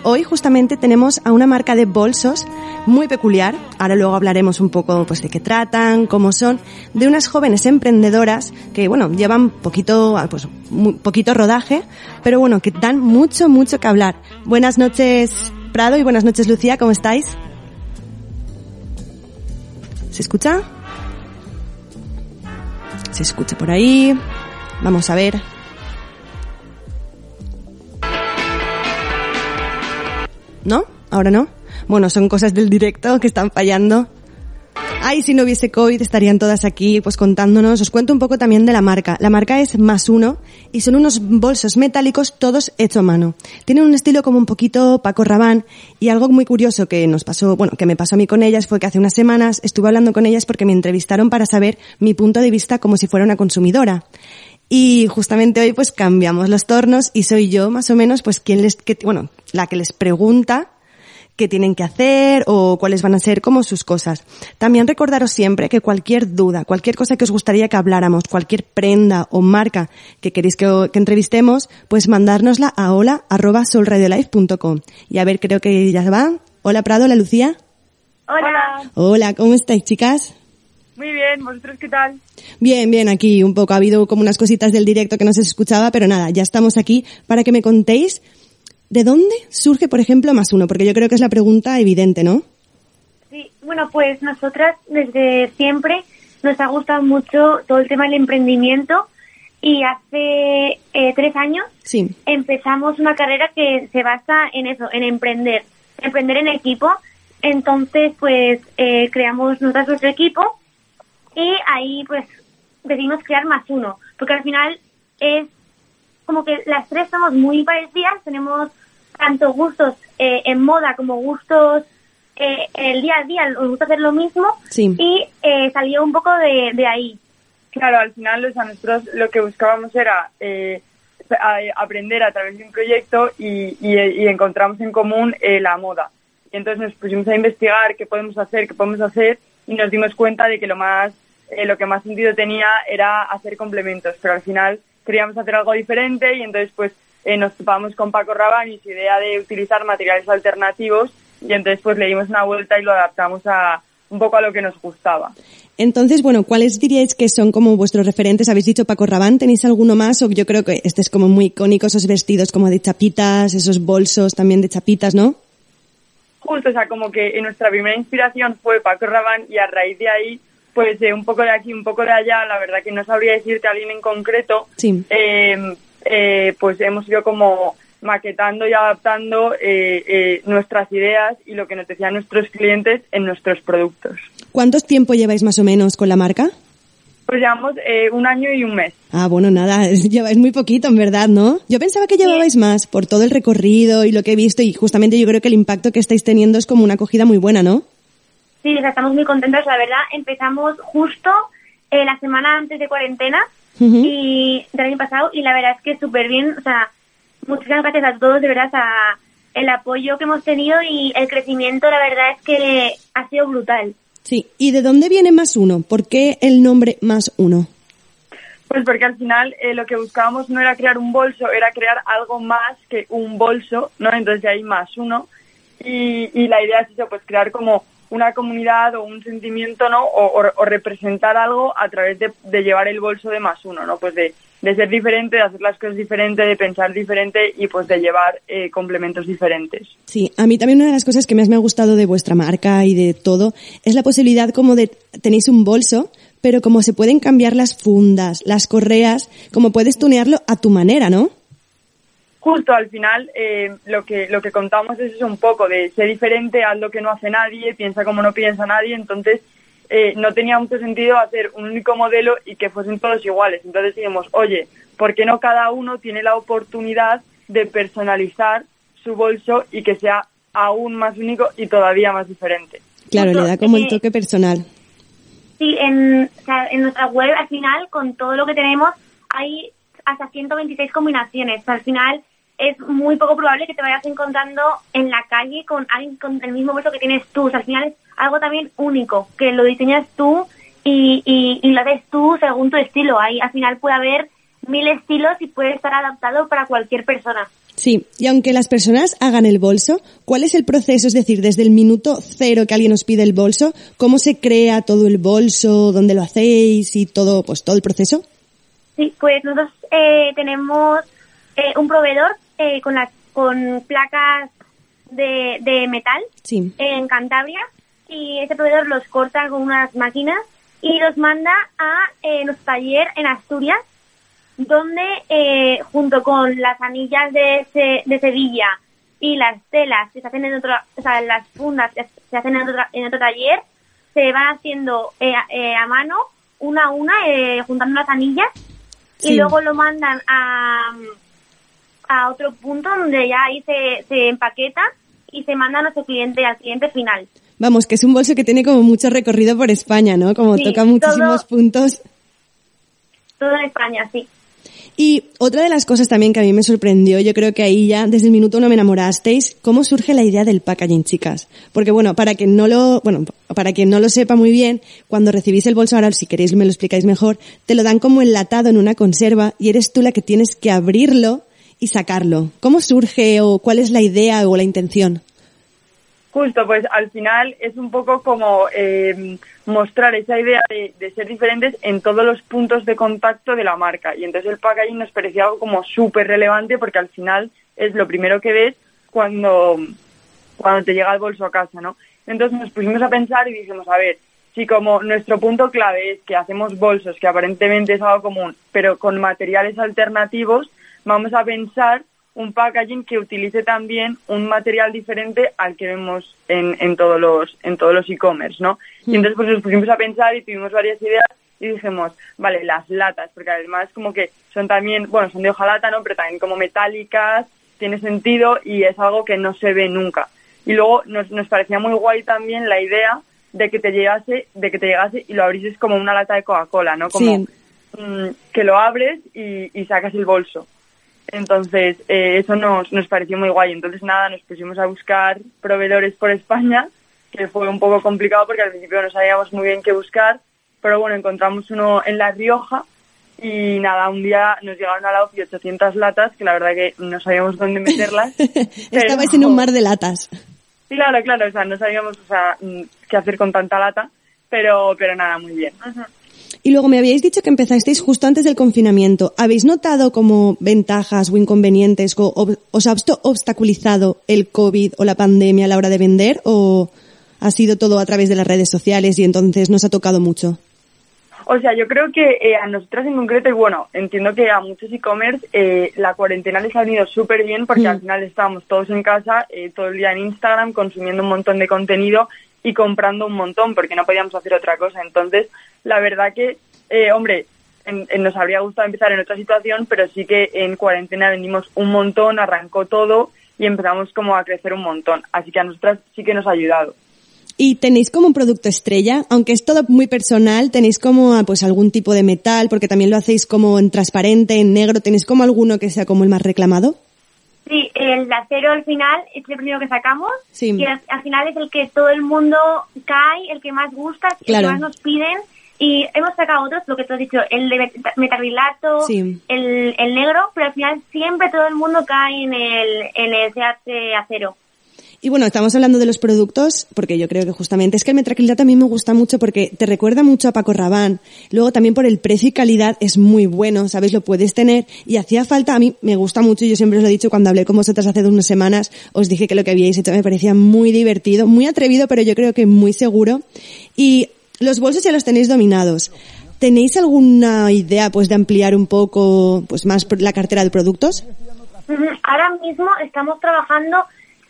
Hoy justamente tenemos a una marca de bolsos muy peculiar, ahora luego hablaremos un poco pues de qué tratan, cómo son, de unas jóvenes emprendedoras que bueno, llevan poquito, pues poquito rodaje, pero bueno, que dan mucho, mucho que hablar. Buenas noches, Prado, y buenas noches, Lucía, ¿cómo estáis? ¿Se escucha? Se escucha por ahí. Vamos a ver. ¿No? ¿Ahora no? Bueno, son cosas del directo que están fallando. Ay, si no hubiese COVID estarían todas aquí pues contándonos. Os cuento un poco también de la marca. La marca es Más Uno y son unos bolsos metálicos todos hechos a mano. Tienen un estilo como un poquito Paco Rabanne y algo muy curioso que nos pasó, bueno, que me pasó a mí con ellas fue que hace unas semanas estuve hablando con ellas porque me entrevistaron para saber mi punto de vista como si fuera una consumidora. Y justamente hoy pues cambiamos los tornos y soy yo más o menos pues quien les, bueno, la que les pregunta qué tienen que hacer o cuáles van a ser como sus cosas. También recordaros siempre que cualquier duda, cualquier cosa que os gustaría que habláramos, cualquier prenda o marca que queréis que, que entrevistemos, pues mandárnosla a hola arroba solradiolife.com. Y a ver, creo que ya va. Hola Prado, hola Lucía. Hola. Hola, ¿cómo estáis chicas? Muy bien, ¿vosotros qué tal? Bien, bien, aquí un poco. Ha habido como unas cositas del directo que no se escuchaba, pero nada, ya estamos aquí para que me contéis ¿De dónde surge, por ejemplo, más uno? Porque yo creo que es la pregunta evidente, ¿no? Sí, bueno, pues nosotras desde siempre nos ha gustado mucho todo el tema del emprendimiento y hace eh, tres años sí. empezamos una carrera que se basa en eso, en emprender, emprender en equipo. Entonces, pues eh, creamos nosotras nuestro equipo y ahí pues decidimos crear más uno, porque al final es como que las tres somos muy parecidas, tenemos tanto gustos eh, en moda como gustos eh, el día a día, nos gusta hacer lo mismo Sí. y eh, salió un poco de, de ahí. Claro, al final o sea, nosotros lo que buscábamos era eh, a- aprender a través de un proyecto y, y- y encontramos en común eh, la moda. Y entonces nos pusimos a investigar qué podemos hacer, qué podemos hacer y nos dimos cuenta de que lo más eh, lo que más sentido tenía era hacer complementos, pero al final queríamos hacer algo diferente y entonces pues eh, nos topamos con Paco Rabanne y su idea de utilizar materiales alternativos y entonces pues le dimos una vuelta y lo adaptamos a un poco a lo que nos gustaba. Entonces, bueno, ¿cuáles diríais que son como vuestros referentes? Habéis dicho Paco Rabanne, ¿tenéis alguno más? O yo creo que este es como muy icónico, esos vestidos como de chapitas, esos bolsos también de chapitas, ¿no? Justo, o sea, como que en nuestra primera inspiración fue Paco Rabanne y a raíz de ahí, pues eh, un poco de aquí, un poco de allá, la verdad que no sabría decirte a alguien en concreto, Sí. eh, eh, pues hemos ido como maquetando y adaptando eh, eh, nuestras ideas y lo que nos decían nuestros clientes en nuestros productos. ¿Cuánto tiempo lleváis más o menos con la marca? Pues llevamos eh, un año y un mes. Ah, bueno, nada, lleváis muy poquito, en verdad, ¿no? Yo pensaba que llevabais más por todo el recorrido y lo que he visto y justamente yo creo que el impacto que estáis teniendo es como una acogida muy buena, ¿no? Sí, o sea, estamos muy contentos, la verdad. Empezamos justo eh, la semana antes de cuarentena Y del año pasado y la verdad es que súper bien. O sea, muchísimas gracias a todos, de verdad, a el apoyo que hemos tenido y el crecimiento, la verdad es que ha sido brutal. Sí, ¿y de dónde viene más uno? ¿Por qué el nombre más uno? Pues porque al final eh, lo que buscábamos no era crear un bolso, era crear algo más que un bolso, ¿no? Entonces de ahí más uno. Y, y la idea es eso, pues crear como una comunidad o un sentimiento, ¿no? O, o- o representar algo a través de, de llevar el bolso de más uno, ¿no? Pues de, de ser diferente, de hacer las cosas diferente, de pensar diferente y pues de llevar eh, complementos diferentes. Sí, a mí también una de las cosas que más me ha gustado de vuestra marca y de todo es la posibilidad como de tenéis un bolso, pero como se pueden cambiar las fundas, las correas, como puedes tunearlo a tu manera, ¿no? Justo al final eh, lo que lo que contamos es eso un poco de ser diferente, haz lo que no hace nadie, piensa como no piensa nadie, entonces eh, no tenía mucho sentido hacer un único modelo y que fuesen todos iguales. Entonces dijimos, oye, ¿por qué no cada uno tiene la oportunidad de personalizar su bolso y que sea aún más único y todavía más diferente? Claro, le da como el toque personal. Sí, en, o sea, en nuestra web al final, con todo lo que tenemos, hay hasta 126 combinaciones. O sea, al final es muy poco probable que te vayas encontrando en la calle con alguien con el mismo bolso que tienes tú. O sea, al final es algo también único, que lo diseñas tú y, y, y lo haces tú según tu estilo. Ahí al final puede haber mil estilos y puede estar adaptado para cualquier persona. Sí, y aunque las personas hagan el bolso, ¿cuál es el proceso? Es decir, desde el minuto cero que alguien os pide el bolso, ¿cómo se crea todo el bolso? ¿Dónde lo hacéis? Y todo, pues todo el proceso. Sí, pues nosotros eh, tenemos eh, un proveedor eh, con las con placas de, de metal Sí. en Cantabria y ese proveedor los corta con unas máquinas y los manda a eh, nuestro taller en Asturias donde eh, junto con las anillas de, Se- de Sevilla y las telas que se hacen en otro, o sea, las fundas que se hacen en otro, en otro taller, se van haciendo eh, a- eh, mano una a una, eh, juntando las anillas Sí. y luego lo mandan a, a otro punto donde ya ahí se, se empaqueta y se manda a nuestro cliente, al cliente final. Vamos, que es un bolso que tiene como mucho recorrido por España, ¿no? Como Sí, toca muchísimos todo- puntos. Todo en España, sí. Y otra de las cosas también que a mí me sorprendió, yo creo que ahí ya desde el minuto uno me enamorasteis, cómo surge la idea del packaging, chicas. Porque bueno, para quien no lo, bueno, para quien no lo sepa muy bien, cuando recibís el bolso, ahora si queréis me lo explicáis mejor, te lo dan como enlatado en una conserva y eres tú la que tienes que abrirlo y sacarlo. ¿Cómo surge o cuál es la idea o la intención? Justo, pues al final es un poco como eh, mostrar esa idea de, ser diferentes en todos los puntos de contacto de la marca. Y entonces el packaging nos parecía algo como súper relevante porque al final es lo primero que ves cuando, cuando te llega el bolso a casa, ¿no? Entonces nos pusimos a pensar y dijimos, a ver, si como nuestro punto clave es que hacemos bolsos, que aparentemente es algo común, pero con materiales alternativos, vamos a pensar un packaging que utilice también un material diferente al que vemos en, en todos los en todos los e-commerce, ¿no? Y entonces pues nos pusimos a pensar y tuvimos varias ideas y dijimos, vale, las latas, porque además como que son también, bueno, son de hojalata, ¿no? Pero también como metálicas, tiene sentido y es algo que no se ve nunca. Y luego nos, nos parecía muy guay también la idea de que te llegase, de que te llegase y lo abrises como una lata de Coca-Cola, ¿no? Como Sí. mm, que lo abres y, y sacas el bolso. Entonces, eh, eso nos, nos pareció muy guay. Entonces, nada, nos pusimos a buscar proveedores por España, que fue un poco complicado porque al principio no sabíamos muy bien qué buscar, pero bueno, encontramos uno en La Rioja y nada, un día nos llegaron a la OFI 800 latas, que la verdad que no sabíamos dónde meterlas. Estabais en un mar de latas. Claro, claro, o sea, no sabíamos o sea, qué hacer con tanta lata, pero, pero nada, muy bien. Y luego me habíais dicho que empezasteis justo antes del confinamiento. ¿Habéis notado como ventajas o inconvenientes o ob- os ha obst- obstaculizado el COVID o la pandemia a la hora de vender o ha sido todo a través de las redes sociales y entonces nos ha tocado mucho? O sea, yo creo que eh, a nosotras en concreto, y bueno, entiendo que a muchos e-commerce eh, la cuarentena les ha venido súper bien porque al final estábamos todos en casa, eh, todo el día en Instagram, consumiendo un montón de contenido y comprando un montón porque no podíamos hacer otra cosa. Entonces, la verdad que eh, hombre, en- en- nos habría gustado empezar en otra situación, pero sí que en cuarentena vendimos un montón, arrancó todo y empezamos como a crecer un montón. Así que a nosotras sí que nos ha ayudado. Y tenéis como un producto estrella, aunque es todo muy personal, tenéis como ah, pues algún tipo de metal, porque también lo hacéis como en transparente, en negro, tenéis como alguno que sea como el más reclamado. Sí, el acero al final es el primero que sacamos Sí. y al, al final es el que todo el mundo cae, el que más gusta, el que más nos piden y hemos sacado otros, lo que tú has dicho, el de met- metacrilato, Sí. el, el negro, pero al final siempre todo el mundo cae en el, en el CH acero. Y bueno, estamos hablando de los productos, porque yo creo que justamente es que el metraquilato a mí me gusta mucho porque te recuerda mucho a Paco Rabanne. Luego también por el precio y calidad es muy bueno, ¿sabes? Lo puedes tener. Y hacía falta, a mí me gusta mucho, yo siempre os lo he dicho cuando hablé con vosotras hace unas semanas, os dije que lo que habíais hecho me parecía muy divertido, muy atrevido, pero yo creo que muy seguro. Y los bolsos ya los tenéis dominados. ¿Tenéis alguna idea pues de ampliar un poco pues más la cartera de productos? Ahora mismo estamos trabajando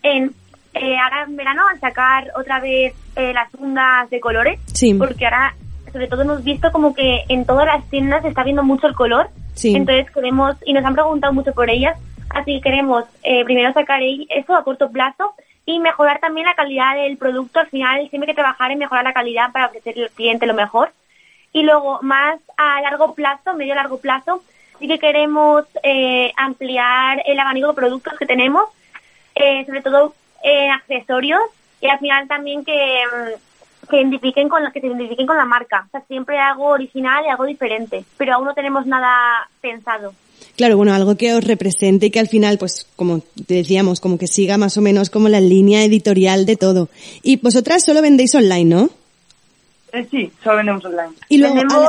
en, eh, ahora en verano, en sacar otra vez eh, las fundas de colores. Sí. Porque ahora, sobre todo, hemos visto como que en todas las tiendas se está viendo mucho el color. Sí. Entonces queremos, y nos han preguntado mucho por ellas, así que queremos eh, primero sacar eso a corto plazo y mejorar también la calidad del producto. Al final siempre hay que trabajar en mejorar la calidad para ofrecerle al cliente lo mejor. Y luego, más a largo plazo, medio largo plazo, sí que queremos eh, ampliar el abanico de productos que tenemos, eh, sobre todo en accesorios y al final también que, mm, que, identifiquen con la, que se identifiquen con la marca. O sea, siempre algo original y algo diferente, pero aún no tenemos nada pensado. Claro, bueno, algo que os represente y que al final, pues, como te decíamos, como que siga más o menos como la línea editorial de todo. Y vosotras solo vendéis online, ¿no? Eh, sí, solo vendemos online. Y luego, vendemos,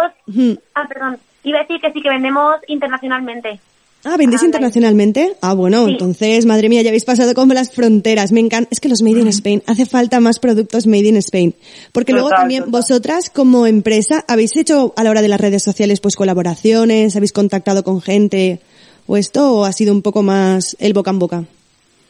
ah, perdón, iba a decir que sí que vendemos internacionalmente. Ah, ¿vendéis internacionalmente? Ah, bueno, Sí. entonces, madre mía, ya habéis pasado como las fronteras. Me encanta. Es que los Made in Spain, hace falta más productos Made in Spain. Porque luego también total. vosotras como empresa, ¿habéis hecho a la hora de las redes sociales pues colaboraciones? ¿Habéis contactado con gente? ¿O esto o ha sido un poco más el boca en boca?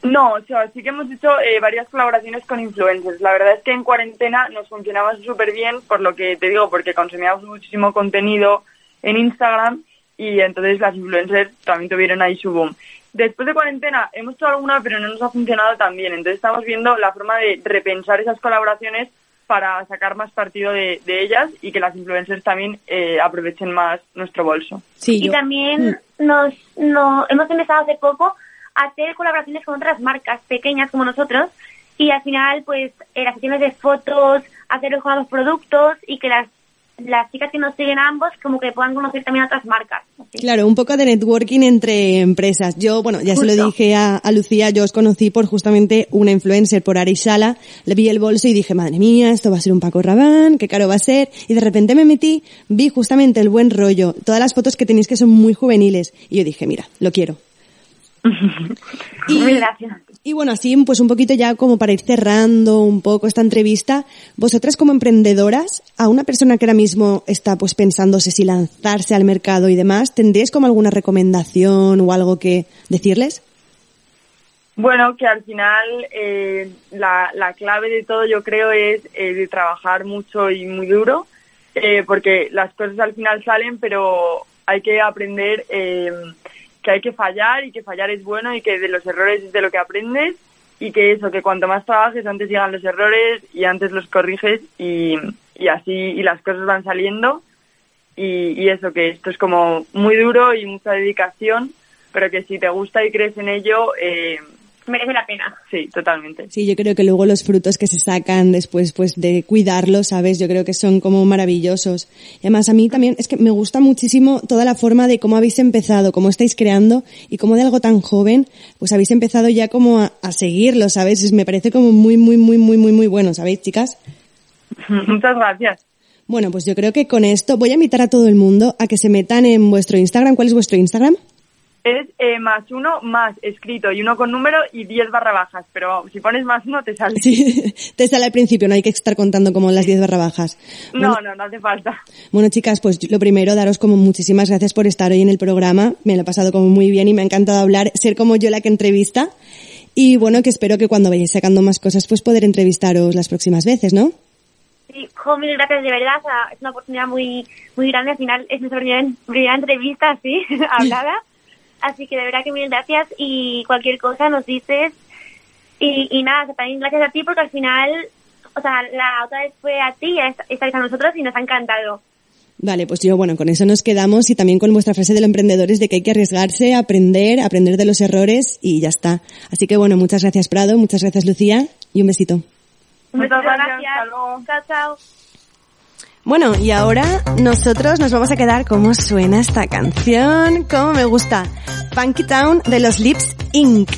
No, o sea, sí que hemos hecho eh, varias colaboraciones con influencers. La verdad es que en cuarentena nos funcionaba súper bien, por lo que te digo, porque consumíamos muchísimo contenido en Instagram y entonces las influencers también tuvieron ahí su boom. Después de cuarentena hemos hecho alguna, pero no nos ha funcionado tan bien. Entonces estamos viendo la forma de repensar esas colaboraciones para sacar más partido de, de ellas y que las influencers también eh, aprovechen más nuestro bolso. y también nos, no, hemos empezado hace poco a hacer colaboraciones con otras marcas pequeñas como nosotros y al final pues eh, las sesiones de fotos, hacer los productos y que las, las chicas que nos siguen a ambos como que puedan conocer también otras marcas. Claro, un poco de networking entre empresas. Yo, bueno, ya se lo dije a, a Lucía, yo os conocí por justamente una influencer, por Arisala, le vi el bolso y dije, madre mía, esto va a ser un Paco Rabán, qué caro va a ser. Y de repente me metí, vi justamente el buen rollo, todas las fotos que tenéis que son muy juveniles. Y yo dije, mira, lo quiero. Muy gracias. Y bueno, así pues un poquito ya como para ir cerrando un poco esta entrevista, vosotras como emprendedoras, a una persona que ahora mismo está pues pensándose si lanzarse al mercado y demás, ¿tendríais como alguna recomendación o algo que decirles? Bueno, que al final eh, la, la clave de todo yo creo es eh, de trabajar mucho y muy duro, eh, porque las cosas al final salen, pero hay que aprender eh, que hay que fallar y que fallar es bueno y que de los errores es de lo que aprendes y que eso, que cuanto más trabajes antes llegan los errores y antes los corriges y, y así y las cosas van saliendo. Y, y eso, que esto es como muy duro y mucha dedicación, pero que si te gusta y crees en ello, eh, merece la pena. Sí, totalmente. Sí, yo creo que luego los frutos que se sacan después pues de cuidarlos, ¿sabes? Yo creo que son como maravillosos. Y además a mí también es que me gusta muchísimo toda la forma de cómo habéis empezado, cómo estáis creando y cómo de algo tan joven pues habéis empezado ya como a, a seguirlo, ¿sabes? Es- Me parece como muy, muy, muy, muy, muy, muy bueno, ¿sabéis, chicas? Muchas gracias. Bueno, pues yo creo que con esto voy a invitar a todo el mundo a que se metan en vuestro Instagram. ¿Cuál es vuestro Instagram? Es eh, más uno más escrito y uno con número y 10 barra bajas, pero si pones más uno te sale. Sí, te sale al principio, no hay que estar contando como las 10 barra bajas. No, no, no hace falta. Bueno, chicas, pues lo primero, daros como muchísimas gracias por estar hoy en el programa. Me lo he pasado como muy bien y me ha encantado hablar, ser como yo la que entrevista. Y bueno, que espero que cuando vayáis sacando más cosas, pues poder entrevistaros las próximas veces, ¿no? Sí, jo, mil gracias, de verdad. o sea, es una oportunidad muy muy grande. Al final es nuestra primera, primera entrevista, sí, hablada. Así que de verdad que mil gracias y cualquier cosa nos dices. Y, y nada, o sea, también gracias a ti porque al final, o sea, la otra vez fue a ti vez a nosotros y nos ha encantado. Vale, pues yo, bueno, con eso nos quedamos y también con vuestra frase de los emprendedores de que hay que arriesgarse, aprender, aprender de los errores y ya está. Así que bueno, muchas gracias Prado, muchas gracias Lucía y un besito. Muchas gracias. Chao, chao. Bueno, y ahora nosotros nos vamos a quedar cómo suena esta canción, cómo me gusta. Funky Town de los Lips Inc.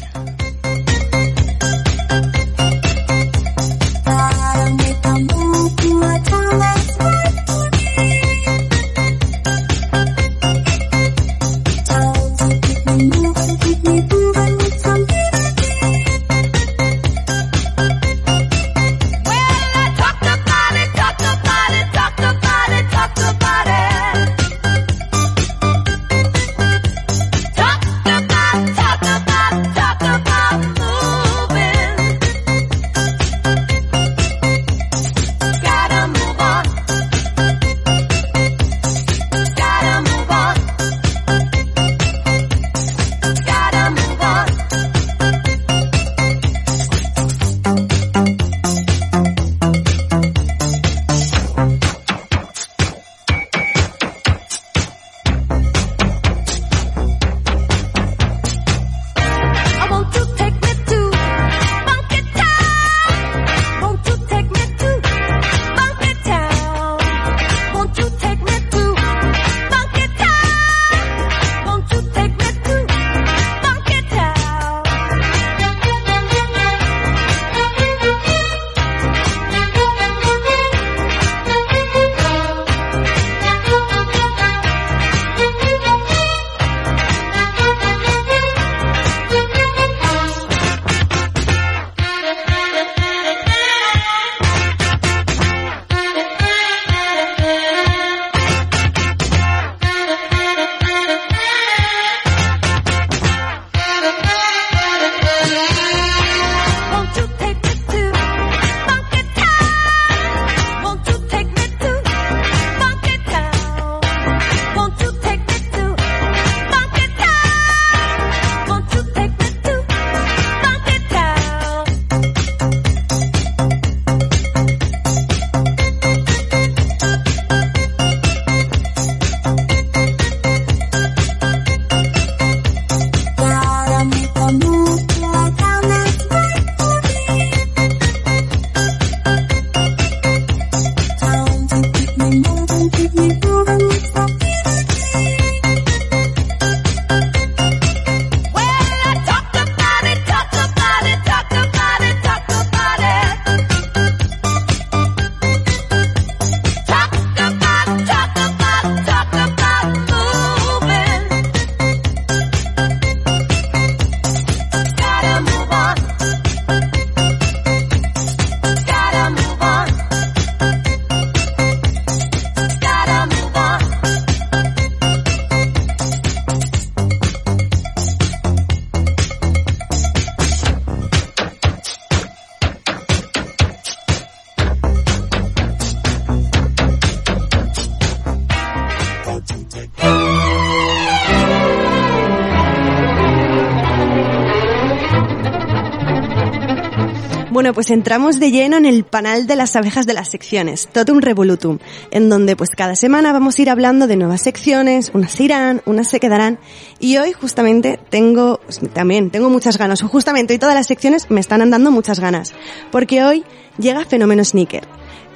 Pues entramos de lleno en el panel de las abejas de las secciones, Totum Revolutum, en donde pues cada semana vamos a ir hablando de nuevas secciones, unas se irán, unas se quedarán, y hoy justamente tengo, pues, también tengo muchas ganas, justamente hoy todas las secciones me están andando muchas ganas, porque hoy llega Fenómeno Sneaker.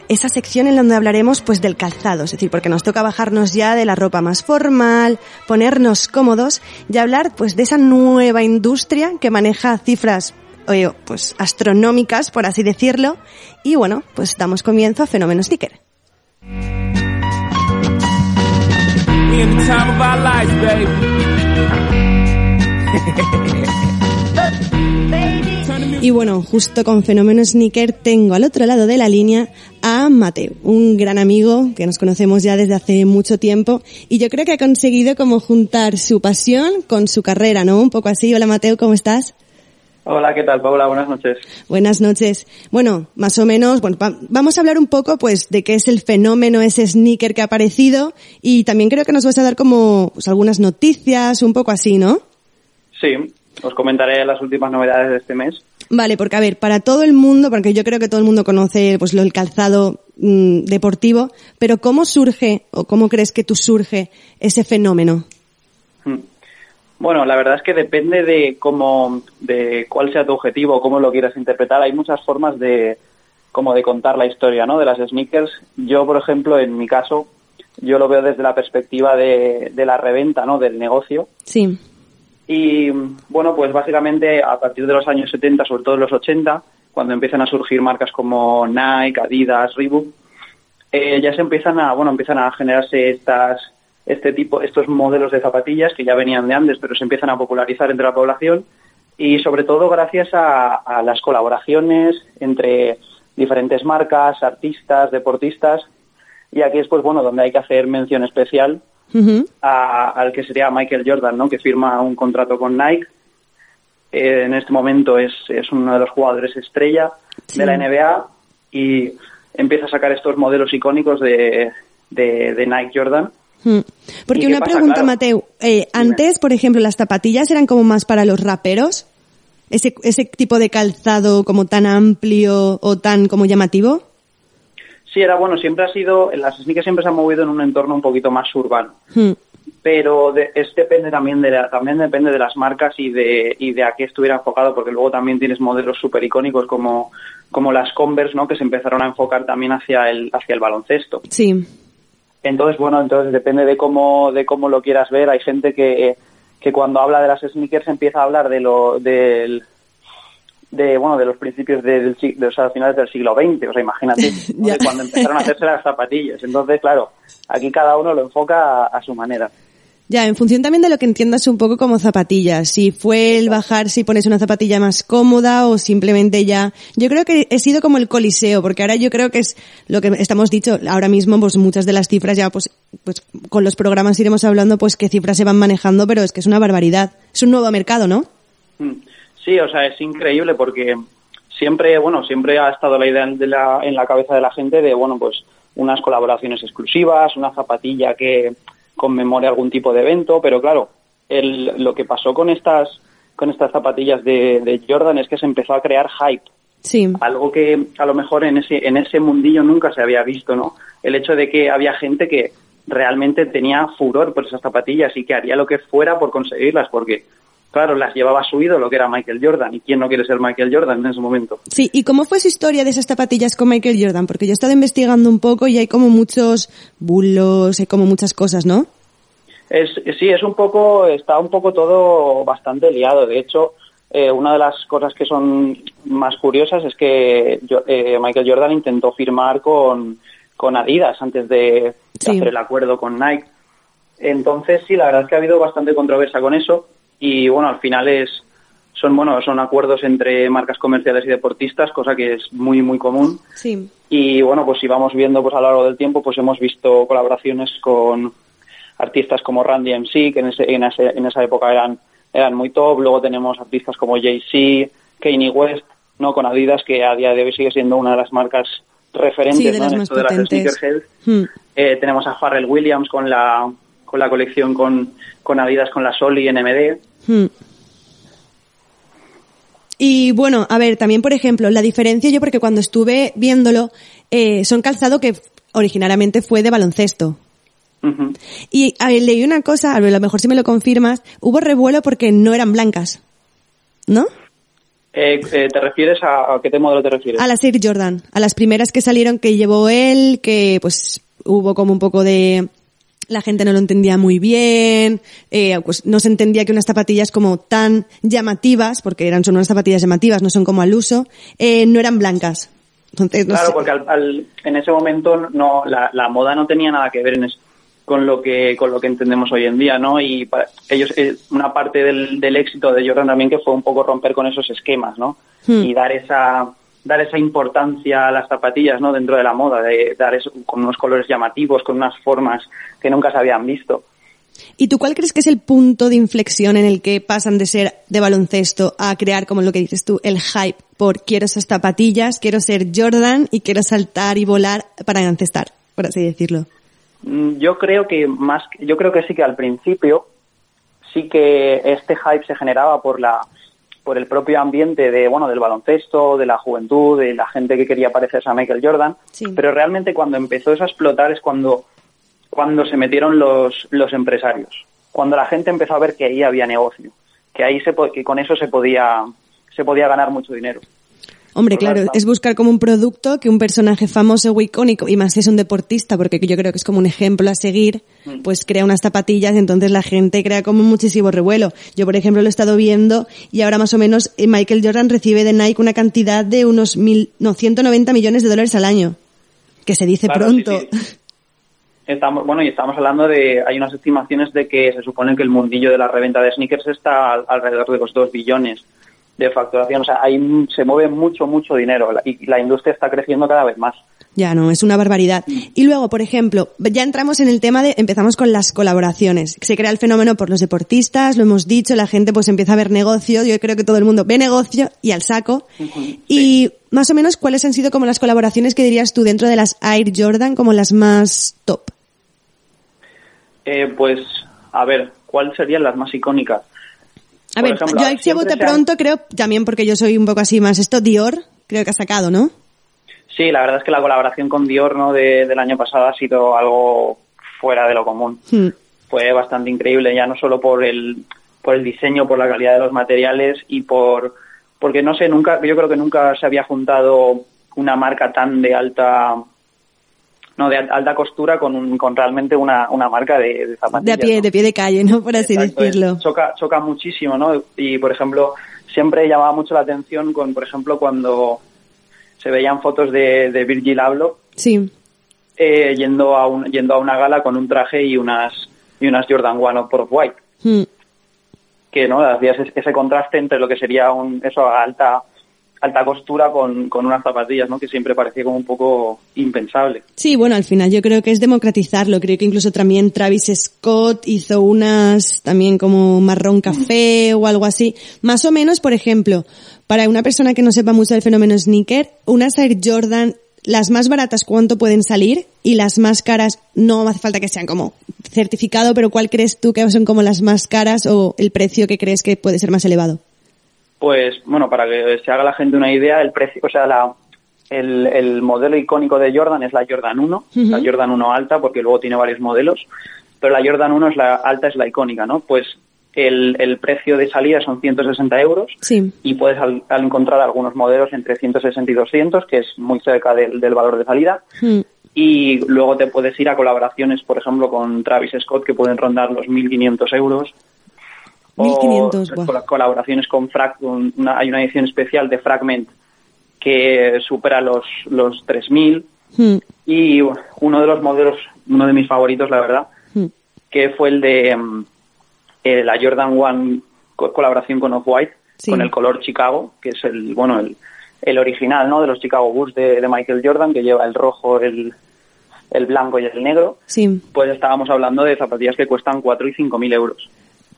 Esa sección en donde hablaremos pues del calzado, es decir, porque nos toca bajarnos ya de la ropa más formal, ponernos cómodos y hablar pues de esa nueva industria que maneja cifras oye, pues astronómicas, por así decirlo. Y bueno, pues damos comienzo a Fenómeno Sticker. Y bueno, justo con Fenómeno Sneaker tengo al otro lado de la línea a Mateo, un gran amigo que nos conocemos ya desde hace mucho tiempo y yo creo que ha conseguido como juntar su pasión con su carrera, ¿no? Un poco así. Hola Mateo, ¿cómo estás? Hola, ¿qué tal, Paula? Buenas noches. Buenas noches. Bueno, más o menos, bueno, va- vamos a hablar un poco, pues, de qué es el fenómeno, ese sneaker que ha aparecido, y también creo que nos vas a dar como, pues, algunas noticias, un poco así, ¿no? Sí, os comentaré las últimas novedades de este mes. Vale, porque a ver, para todo el mundo, porque yo creo que todo el mundo conoce, pues, lo del calzado mm, deportivo, pero ¿cómo surge, o cómo crees que tú surge ese fenómeno? Bueno, la verdad es que depende de cómo, de cuál sea tu objetivo, cómo lo quieras interpretar. Hay muchas formas de, como de contar la historia, ¿no? De las sneakers. Yo, por ejemplo, en mi caso, yo lo veo desde la perspectiva de, de la reventa, ¿no? Del negocio. Sí. Y bueno, pues básicamente a partir de los años 70, sobre todo los 80, cuando empiezan a surgir marcas como Nike, Adidas, Reebok, eh, ya se empiezan a, bueno, empiezan a generarse estas, este tipo, estos modelos de zapatillas que ya venían de antes, pero se empiezan a popularizar entre la población y sobre todo gracias a, a las colaboraciones entre diferentes marcas, artistas, deportistas y aquí es pues bueno donde hay que hacer mención especial a- al que sería Michael Jordan, ¿no? Que firma un contrato con Nike. Eh, en este momento es, es uno de los jugadores estrella Sí. de la NBA y empieza a sacar estos modelos icónicos de, de, de Nike Jordan. Mm. ¿Y Porque una pasa? pregunta, Claro. Mateo. Eh, antes, por ejemplo, las zapatillas eran como más para los raperos. Ese, ese tipo de calzado como tan amplio o tan como llamativo. Sí, era bueno, siempre ha sido, las sneakers siempre se han movido en un entorno un poquito más urbano. Pero de- es depende también de la- también depende de las marcas y de y de a qué estuviera enfocado porque luego también tienes modelos súper icónicos como como las Converse no que se empezaron a enfocar también hacia el hacia el baloncesto Sí. Entonces bueno entonces depende de cómo de cómo lo quieras ver. Hay gente que que cuando habla de las sneakers empieza a hablar de lo del de bueno de los principios del sig- de, o sea, finales del siglo XX o sea imagínate ¿no? de cuando empezaron a hacerse las zapatillas. Entonces claro aquí cada uno lo enfoca a- a su manera Ya, en función también de lo que entiendas un poco como zapatillas. Si fue el bajar, si pones una zapatilla más cómoda o simplemente ya. Yo creo que he sido como el coliseo, porque ahora yo creo que es lo que estamos dicho. Ahora mismo, pues muchas de las cifras ya, pues, pues con los programas iremos hablando, pues qué cifras se van manejando, pero es que es una barbaridad. Es un nuevo mercado, ¿no? Mm. Sí, o sea, es increíble porque siempre, bueno, siempre ha estado la idea de la- en la cabeza de la gente de, bueno, pues unas colaboraciones exclusivas, una zapatilla que conmemore algún tipo de evento, pero claro, el, lo que pasó con estas con estas zapatillas de, de Jordan es que se empezó a crear hype, Sí. algo que a lo mejor en ese en ese mundillo nunca se había visto, ¿no? El hecho de que había gente que realmente tenía furor por esas zapatillas y que haría lo que fuera por conseguirlas, porque claro, las llevaba su ídolo, que era Michael Jordan, y quién no quiere ser Michael Jordan en ese momento. Sí, ¿y cómo fue su historia de esas zapatillas con Michael Jordan? Porque yo he estado investigando un poco y hay como muchos bulos, hay como muchas cosas, ¿no? Es, sí, es un poco, está un poco todo bastante liado. De hecho, eh, una de las cosas que son más curiosas es que yo- eh, Michael Jordan intentó firmar con, con Adidas antes de, de hacer el acuerdo con Nike. Entonces, sí, la verdad es que ha habido bastante controversia con eso y bueno, al final es son bueno, son acuerdos entre marcas comerciales y deportistas, cosa que es muy muy común. Sí. Y bueno, pues si vamos viendo pues a lo largo del tiempo, pues hemos visto colaboraciones con artistas como Randy MC, que en, ese, en, ese- en esa época eran, eran muy top. Luego tenemos artistas como Jay-Z, Kanye West, ¿no? con Adidas, que a día de hoy sigue siendo una de las marcas referentes Sí, de ¿no? las en esto de las sneakerheads. Hmm. Eh, tenemos a Pharrell Williams con la, con la colección con, con Adidas, con la Sol y NMD. Hmm. Y bueno, a ver, también por ejemplo, la diferencia yo porque cuando estuve viéndolo, eh, son calzado que originariamente fue de baloncesto. Y a ver, leí una cosa, a lo mejor si me lo confirmas, hubo revuelo porque no eran blancas. ¿No? Eh, eh, ¿Te refieres a, a qué te modelo te refieres? A las Air Jordan, a las primeras que salieron que llevó él, que pues hubo como un poco de... La gente no lo entendía muy bien, eh, pues no se entendía que unas zapatillas como tan llamativas, porque eran son unas zapatillas llamativas, no son como al uso, eh, no eran blancas. Entonces, no claro, sé. porque al- al- en ese momento no la, la moda no tenía nada que ver en es- con lo que con lo que entendemos hoy en día, ¿no? Y para ellos eh, una parte del, del éxito de Jordan también que fue un poco romper con esos esquemas, ¿no? Hmm. Y dar esa dar esa importancia a las zapatillas, ¿no? Dentro de la moda, de dar eso con unos colores llamativos, con unas formas que nunca se habían visto. ¿Y tú cuál crees que es el punto de inflexión en el que pasan de ser de baloncesto a crear, como lo que dices tú, el hype por quiero esas zapatillas, quiero ser Jordan y quiero saltar y volar para encestar, por así decirlo? Mm, Yo creo que más, yo creo que sí que al principio sí que este hype se generaba por la por el propio ambiente de bueno del baloncesto, de la juventud, de la gente que quería parecerse a Michael Jordan, pero realmente cuando empezó eso a explotar es cuando cuando se metieron los los empresarios, cuando la gente empezó a ver que ahí había negocio, que ahí se que con eso se podía se podía ganar mucho dinero. Hombre, claro, es buscar como un producto que un personaje famoso o icónico, y más si es un deportista, porque yo creo que es como un ejemplo a seguir, pues crea unas zapatillas y entonces la gente crea como muchísimo revuelo. Yo, por ejemplo, lo he estado viendo y ahora más o menos eh, Michael Jordan recibe de Nike una cantidad de unos mil, no, 190 millones de dólares al año. Que se dice Claro, pronto. sí, sí. Estamos, bueno, y estamos hablando de, hay unas estimaciones de que se supone que el mundillo de la reventa de sneakers está al- alrededor de los 2 billones de facturación. O sea, ahí se mueve mucho, mucho dinero y la industria está creciendo cada vez más. Ya no, es una barbaridad. Y luego, por ejemplo, ya entramos en el tema de, empezamos con las colaboraciones. Se crea el fenómeno por los deportistas, lo hemos dicho, la gente pues empieza a ver negocio, yo creo que todo el mundo ve negocio y al saco. Y más o menos, ¿cuáles han sido como las colaboraciones que dirías tú dentro de las Air Jordan como las más top? Eh, pues, a ver, ¿cuáles serían las más icónicas? A Por ver, ejemplo, yo siempre bote han- pronto creo, también porque yo soy un poco así más esto, Dior, creo que ha sacado, ¿no? Sí, la verdad es que la colaboración con Dior ¿no? de- del año pasado ha sido algo fuera de lo común. Hmm. Fue bastante increíble, ya no solo por el, por el diseño, por la calidad de los materiales y por porque no sé, nunca, yo creo que nunca se había juntado una marca tan de alta no de al- alta costura con un, con realmente una, una marca de, de zapatillas. pie, de pie de calle, ¿no? Por así Exacto, es- decirlo. choca, choca muchísimo, ¿no? Y, por ejemplo, siempre llamaba mucho la atención con, por ejemplo, cuando se veían fotos de, de Virgil Abloh Sí. eh, yendo, a un, yendo a una gala con un traje y unas, y unas Jordan One por White, Hmm. que no hacía ese, ese contraste entre lo que sería un, eso, alta alta costura con, con unas zapatillas, ¿no? Que siempre parecía como un poco impensable. Sí, bueno, al final yo creo que es democratizarlo. Creo que incluso también Travis Scott hizo unas también como marrón café o algo así. Más o menos, por ejemplo, para una persona que no sepa mucho del fenómeno sneaker, unas Air Jordan, las más baratas, ¿cuánto pueden salir? Y las más caras, no hace falta que sean como certificado, pero ¿cuál crees tú que son como las más caras o el precio que crees que puede ser más elevado? Pues, bueno, para que se haga la gente una idea, el precio, o sea, la, el, el modelo icónico de Jordan es la Jordan 1, Ujú. la Jordan 1 alta, porque luego tiene varios modelos, pero la Jordan 1 es la alta, es la icónica, ¿no? Pues el, el precio de salida son 160 euros Sí. y puedes al, al encontrar algunos modelos entre 160 y 200, que es muy cerca del, del valor de salida. Y luego te puedes ir a colaboraciones, por ejemplo, con Travis Scott, que pueden rondar los 1.500 euros. 1500, O colaboraciones con Frag, una- hay una edición especial de Fragment que supera los, los 3.000. Hmm. Y uno de los modelos, uno de mis favoritos, la verdad, Hmm. que fue el de mm, eh, la Jordan One co- colaboración con Off-White, Sí. con el color Chicago, que es el, bueno, el, el original, ¿no? De los Chicago Bulls de, de Michael Jordan, que lleva el rojo, el, el blanco y el negro. Sí. Pues estábamos hablando de zapatillas que cuestan 4 y 5 mil euros.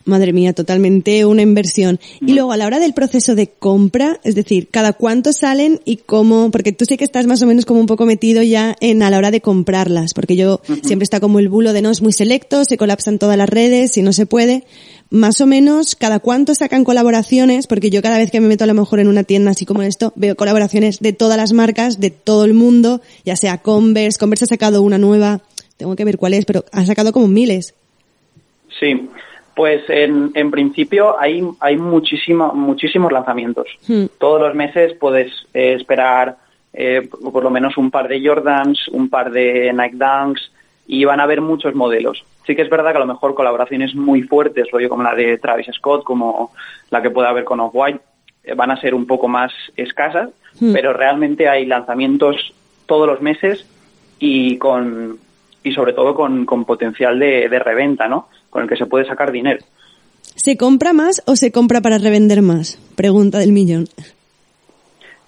Madre mía, totalmente una inversión. Y luego a la hora del proceso de compra, es decir, cada cuánto salen y cómo, porque tú sé que estás más o menos como un poco metido ya en a la hora de comprarlas, porque yo siempre está como el bulo de no es muy selecto, se colapsan todas las redes y no se puede. Más o menos, cada cuánto sacan colaboraciones, porque yo cada vez que me meto a lo mejor en una tienda así como esto, veo colaboraciones de todas las marcas, de todo el mundo, ya sea Converse, Converse ha sacado una nueva, tengo que ver cuál es, pero ha sacado como miles. Sí, pues en, en principio hay, hay muchísima, muchísimos lanzamientos. Hmm. Todos los meses puedes eh, esperar eh, por por lo menos un par de Jordans, un par de Nike Dunks y van a haber muchos modelos. Sí que es verdad que a lo mejor colaboraciones muy fuertes, rollo como la de Travis Scott, como la que puede haber con Off-White, eh, van a ser un poco más escasas, Hmm. pero realmente hay lanzamientos todos los meses y con y sobre todo con, con potencial de, de reventa, ¿no? Con el que se puede sacar dinero. ¿Se compra más o se compra para revender más? Pregunta del millón.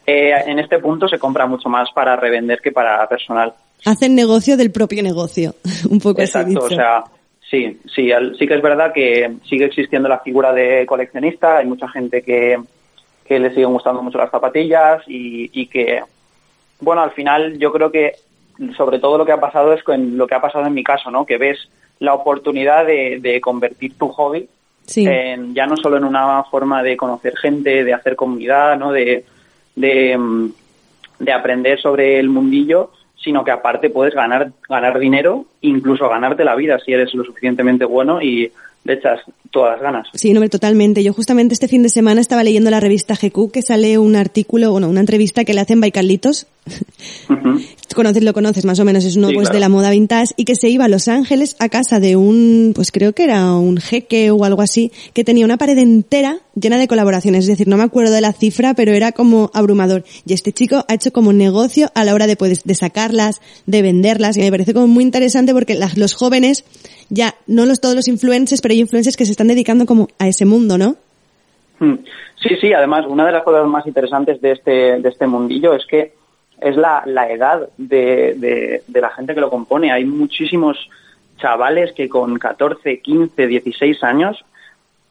Eh, en este punto se compra mucho más para revender que para personal. Hacen negocio del propio negocio. Un poco así Exacto, o sea, Sí, sí, sí que es verdad que sigue existiendo la figura de coleccionista. Hay mucha gente que, que le siguen gustando mucho las zapatillas y, y que, bueno, al final yo creo que sobre todo lo que ha pasado es con lo que ha pasado en mi caso, ¿no? Que ves la oportunidad de, de convertir tu hobby Sí. en, ya no solo en una forma de conocer gente, de hacer comunidad, ¿no? De, de, mm, de aprender sobre el mundillo, sino que aparte puedes ganar, ganar dinero, incluso ganarte la vida si eres lo suficientemente bueno y le echas todas las ganas. Sí, no, totalmente. Yo justamente este fin de semana estaba leyendo la revista GQ que sale un artículo, bueno, una entrevista que le hacen Conoces, lo conoces más o menos, es uno Sí, pues claro. de la moda vintage y que se iba a Los Ángeles a casa de un, pues creo que era un jeque o algo así, que tenía una pared entera llena de colaboraciones. Es decir, no me acuerdo de la cifra, pero era como abrumador. Y este chico ha hecho como negocio a la hora de, pues, de sacarlas, de venderlas y me parece como muy interesante porque las- los jóvenes, ya, no los todos los influencers, pero hay influencers que se están dedicando como a ese mundo, ¿no? Mm. Sí, sí, además, una de las cosas más interesantes de este, de este mundillo es que es la, la edad de, de, la gente que lo compone. Hay muchísimos chavales que con 14, 15, 16 años,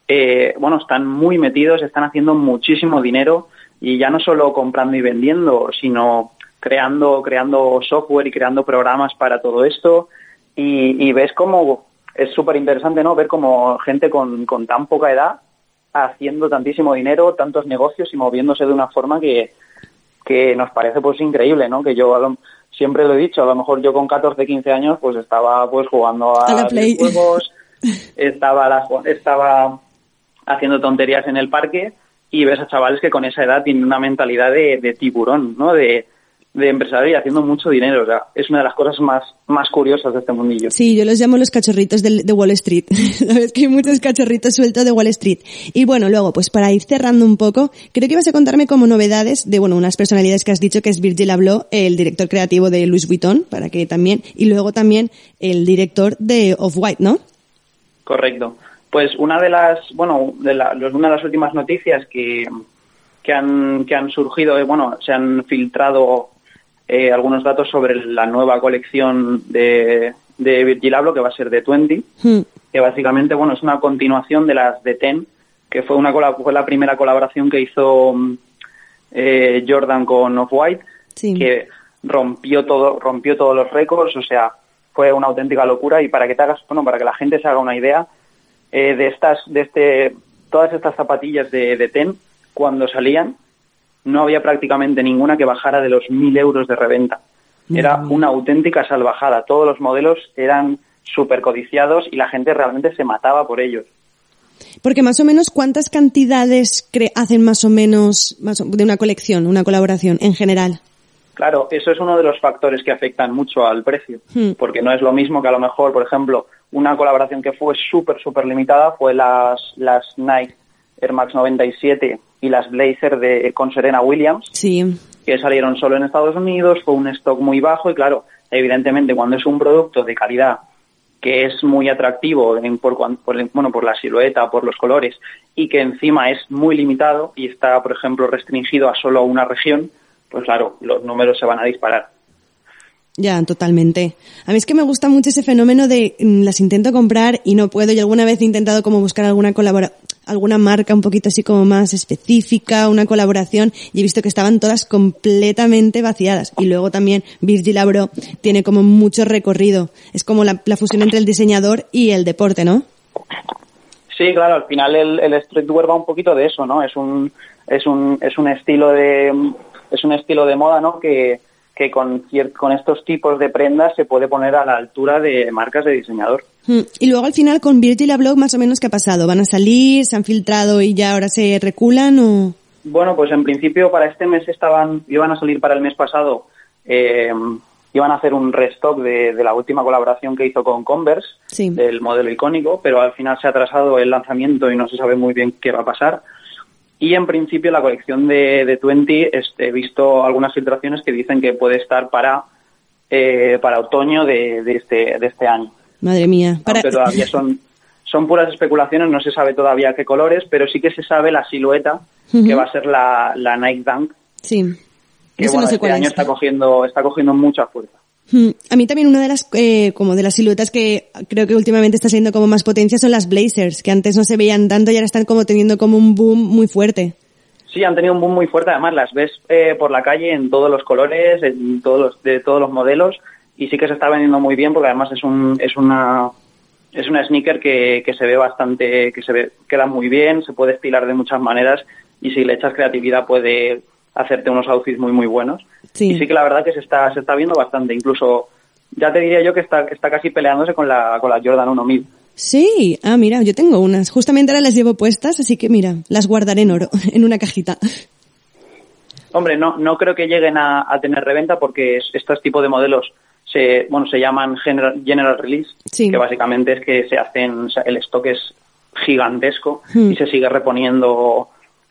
eh, bueno, están muy metidos, están haciendo muchísimo dinero y ya no solo comprando y vendiendo, sino creando, creando software y creando programas para todo esto. Y, y ves cómo es súper interesante, ¿no? Ver como gente con, con tan poca edad haciendo tantísimo dinero, tantos negocios y moviéndose de una forma que, que nos parece pues increíble, ¿no? Que yo a lo- siempre lo he dicho, a lo mejor yo con 14, 15 años pues estaba pues jugando a, A videojuegos, estaba, la- estaba haciendo tonterías en el parque y ves a chavales que con esa edad tienen una mentalidad de, de tiburón, ¿no? De, de empresario y haciendo mucho dinero. O sea, es una de las cosas más, más curiosas de este mundillo. Sí, yo los llamo los cachorritos del- de, Wall Street. Sabes que hay muchos cachorritos sueltos de Wall Street. Y bueno, luego, pues para ir cerrando un poco, creo que ibas a contarme como novedades de, bueno, unas personalidades que has dicho que es Virgil Abloh, el director creativo de Louis Vuitton, para que también, y luego también el director de Off-White, ¿no? Correcto. Pues una de las, bueno, de la- una de las últimas noticias que, que han, que han surgido, eh, bueno, se han filtrado eh, algunos datos sobre la nueva colección de, de Virgil Abloh, que va a ser de 20, Hmm. que básicamente, bueno, es una continuación de las de Ten, que fue una fue la primera colaboración que hizo mm, eh, Jordan con Off-White, Sí. que rompió todo, rompió todos los récords, o sea, fue una auténtica locura y para que te hagas, bueno, para que la gente se haga una idea eh, de estas, de este, todas estas zapatillas de, de Ten, cuando salían, no había prácticamente ninguna que bajara de los mil euros de reventa. Era una auténtica salvajada. Todos los modelos eran súper codiciados y la gente realmente se mataba por ellos. Porque más o menos, ¿cuántas cantidades cre- hacen más o menos más o- de una colección, una colaboración en general? Claro, eso es uno de los factores que afectan mucho al precio, Hmm. porque no es lo mismo que a lo mejor, por ejemplo, una colaboración que fue súper, súper limitada fue las, las Nike Air Max 97 y las Blazer de, con Serena Williams, Sí. que salieron solo en Estados Unidos, fue un stock muy bajo y claro, evidentemente cuando es un producto de calidad que es muy atractivo en- por, por bueno, por la silueta, por los colores y que encima es muy limitado y está, por ejemplo, restringido a solo una región, pues claro, los números se van a disparar. Ya, totalmente. A mí es que me gusta mucho ese fenómeno de mm, las intento comprar y no puedo. Yo alguna vez he intentado como buscar alguna colabora alguna marca un poquito así como más específica, una colaboración, y he visto que estaban todas completamente vaciadas. Y luego también Virgil Abloh tiene como mucho recorrido. Es como la, la fusión entre el diseñador y el deporte, ¿no? Sí, claro, al final el, el streetwear va un poquito de eso, ¿no? Es un, es un, es un estilo de, es un estilo de moda, ¿no? Que, que con, con estos tipos de prendas se puede poner a la altura de marcas de diseñador. Mm, Y luego al final con Virgil Abloh más o menos qué ha pasado. ¿Van a salir? ¿Se han filtrado y ya ahora se reculan o...? Bueno, pues en principio para este mes estaban, iban a salir para el mes pasado, eh, iban a hacer un restock de, de la última colaboración que hizo con Converse, Sí. del modelo icónico, pero al final se ha atrasado el lanzamiento y no se sabe muy bien qué va a pasar. Y en principio la colección de, de 20, este, he visto algunas filtraciones que dicen que puede estar para, eh, para otoño de, de este, de este año. Madre mía. Para... Aunque todavía son, son puras especulaciones, no se sabe todavía qué colores, pero sí que se sabe la silueta que va a ser la, la Nike Dunk, Sí. que Eso bueno, no sé este cuál año es. está cogiendo, está cogiendo mucha fuerza. Hmm, A mí también una de las, eh, como de las siluetas que creo que últimamente está siendo como más potencia son las blazers, que antes no se veían tanto y ahora están como teniendo como un boom muy fuerte. Sí, han tenido un boom muy fuerte. Además, las ves eh, por la calle en todos los colores, en todos los, de todos los modelos, y sí que se está vendiendo muy bien porque además es un, es una, es una sneaker que, que se ve bastante, que se ve, queda muy bien, se puede estilar de muchas maneras y si le echas creatividad puede hacerte unos outfits muy muy buenos. Sí. Y sí que la verdad que se está, se está viendo bastante. Incluso, ya te diría yo que está, está casi peleándose con la, con la Jordan 1000. Sí, ah, mira, yo tengo unas. Justamente ahora las llevo puestas, así que mira, las guardaré en oro, en una cajita. Hombre, no, no creo que lleguen a, a tener reventa porque es- estos tipos de modelos se, bueno, se llaman general, general release, Sí. que básicamente es que se hacen, o sea, el stock es gigantesco Hmm. y se sigue reponiendo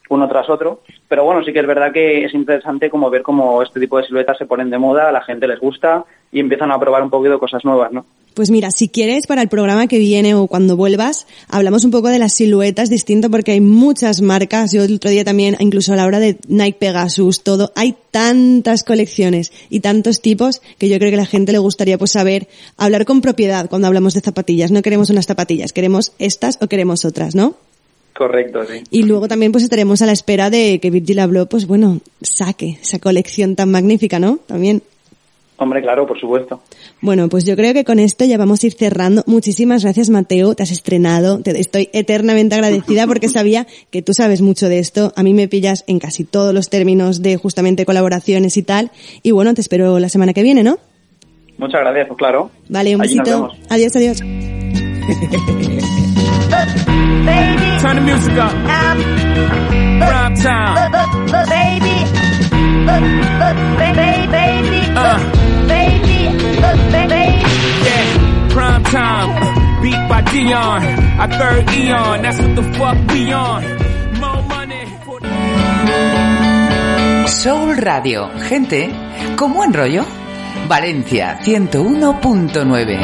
uno tras otro. Pero bueno, sí que es verdad que es interesante como ver cómo este tipo de siluetas se ponen de moda, a la gente les gusta y empiezan a probar un poquito cosas nuevas, ¿no? Pues mira, si quieres, para el programa que viene o cuando vuelvas, hablamos un poco de las siluetas distinto porque hay muchas marcas. Yo el otro día también, incluso a la hora de Nike Pegasus, todo, hay tantas colecciones y tantos tipos que yo creo que a la gente le gustaría pues saber, hablar con propiedad cuando hablamos de zapatillas. No queremos unas zapatillas, queremos estas o queremos otras, ¿no? Correcto, sí. Y luego también pues estaremos a la espera de que Virgil Abloh, pues bueno, saque esa colección tan magnífica, ¿no? También. Hombre, claro, por supuesto. Bueno, pues yo creo que con esto ya vamos a ir cerrando. Muchísimas gracias, Mateo. Te has estrenado. Te estoy eternamente agradecida porque sabía que tú sabes mucho de esto. A mí me pillas en casi todos los términos de justamente colaboraciones y tal. Y bueno, te espero la semana que viene, ¿no? Muchas gracias, pues claro. Vale, un Allí besito. Adiós, adiós. Turn the music up. Prime time. Baby, baby, baby, Uh. baby, baby. Yeah, prime time. Beat by Dion. A third Eon. That's what the fuck we on. More money. for Soul Radio, gente con buen rollo. Valencia 101.9.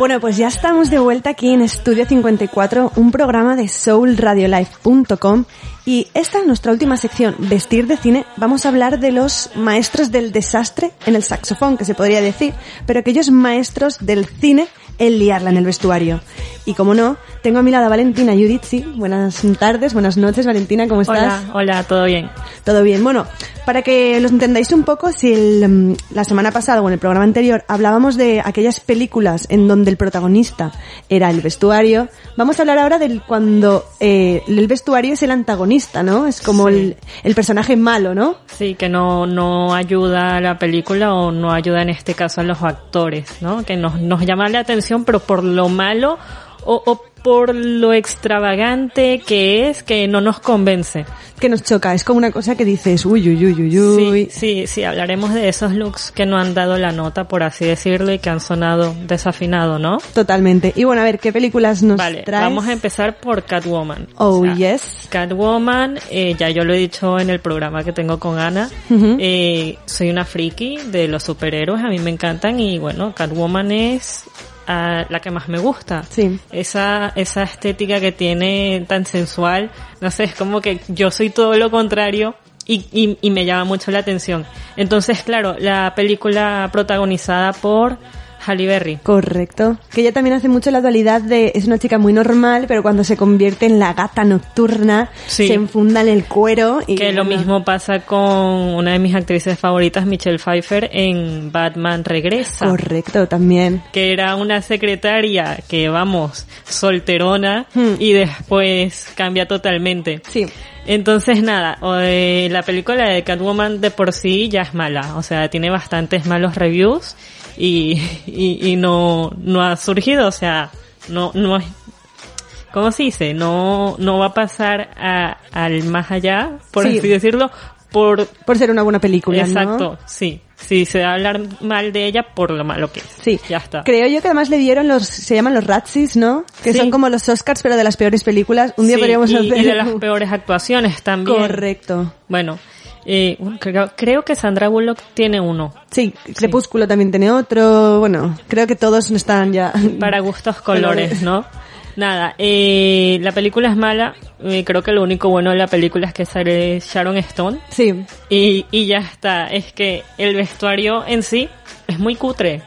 Bueno, pues ya estamos de vuelta aquí en Estudio 54, un programa de soulradiolife.com y esta es nuestra última sección, Vestir de Cine. Vamos a hablar de los maestros del desastre en el saxofón, que se podría decir, pero aquellos maestros del cine en liarla en el vestuario. Y como no, tengo a mi lado a Valentina Giudizi. Buenas tardes, buenas noches, Valentina, ¿cómo estás? Hola, hola, todo bien. Todo bien. Bueno, para que los entendáis un poco, si el, mm, la semana pasada o en el programa anterior hablábamos de aquellas películas en donde el protagonista era el vestuario, vamos a hablar ahora del cuando eh, el vestuario es el antagonista, ¿no? Es como Sí. el, el personaje malo, ¿no? Sí, que no, no ayuda a la película o no ayuda en este caso a los actores, ¿no? Que nos, nos llama la atención, pero por lo malo o, o por lo extravagante que es, que no nos convence. Que nos choca, es como una cosa que dices, uy, uy, uy, uy, uy. Sí, sí, sí, hablaremos de esos looks que no han dado la nota, por así decirlo, y que han sonado desafinado, ¿no? Totalmente. Y bueno, a ver, ¿qué películas nos Vale, traes? vamos a empezar por Catwoman. Oh, O sea, yes. Catwoman, eh, ya yo lo he dicho en el programa que tengo con Ana, eh, soy una friki de los superhéroes, a mí me encantan y bueno, Catwoman es ah, la que más me gusta. Sí. Esa, esa estética que tiene tan sensual, no sé, es como que yo soy todo lo contrario. Y, y, y me llama mucho la atención. Entonces, claro, la película protagonizada por Halle Berry. Correcto. Que ella también hace mucho la dualidad de es una chica muy normal, pero cuando se convierte en la gata nocturna, Sí. se enfunda en el cuero y Que lo mismo pasa con una de mis actrices favoritas, Michelle Pfeiffer, en Batman Regresa. Correcto, también. Que era una secretaria que, vamos, solterona Hmm. y después cambia totalmente. Sí. Entonces, nada, o de la película de Catwoman de por sí ya es mala. O sea, tiene bastantes malos reviews y, y, y no, no ha surgido. O sea, no, no es, ¿cómo se dice? No, no va a pasar a, al más allá, por Sí. así decirlo, por, Por ser una buena película, ¿no? Exacto, sí. Sí, se va a hablar mal de ella por lo malo que es. Sí. Ya está. Creo yo que además le dieron los, se llaman los Razzies, ¿no? Que Sí. son como los Oscars, pero de las peores películas. Un día Sí, podríamos y, hacer... y de las peores actuaciones también. Correcto. Bueno, eh, bueno, creo, creo que Sandra Bullock tiene uno. Sí, Crepúsculo también tiene otro. Bueno, creo que todos están ya... Para gustos colores, ¿no? Nada, eh, la película es mala. eh, creo que lo único bueno de la película es que sale Sharon Stone. Sí. Y, y ya está. Es que el vestuario en sí es muy cutre.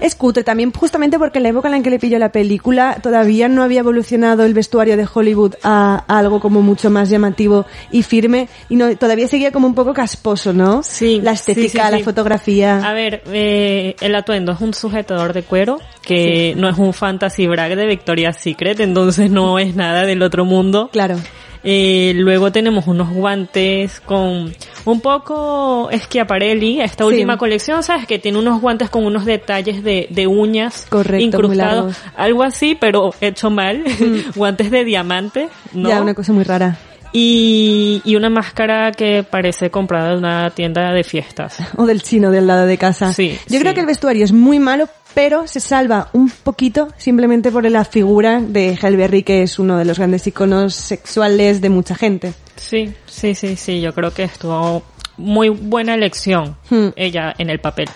Es cutre también justamente porque en la época en la que le pilló la película todavía no había evolucionado el vestuario de Hollywood a, a algo como mucho más llamativo y firme y no, todavía seguía como un poco casposo, ¿no? Sí. La estética, sí, sí, la sí. fotografía. A ver, eh, el atuendo es un sujetador de cuero que no es un fantasy brag de Victoria's Secret, entonces no es nada del otro mundo. Claro. Eh, luego tenemos unos guantes con un poco Schiaparelli, esta Sí. última colección, ¿sabes? Que tiene unos guantes con unos detalles de, de uñas Correcto, incrustados. Algo así, pero hecho mal. guantes de diamante, ¿no? Ya, una cosa muy rara. Y, y una máscara que parece comprada de una tienda de fiestas. O del chino del lado de casa. Sí, Yo sí. creo que el vestuario es muy malo, pero se salva un poquito simplemente por la figura de Halle Berry, que es uno de los grandes iconos sexuales de mucha gente. Sí, sí, sí, sí, yo creo que estuvo muy buena elección Hmm. ella en el papel.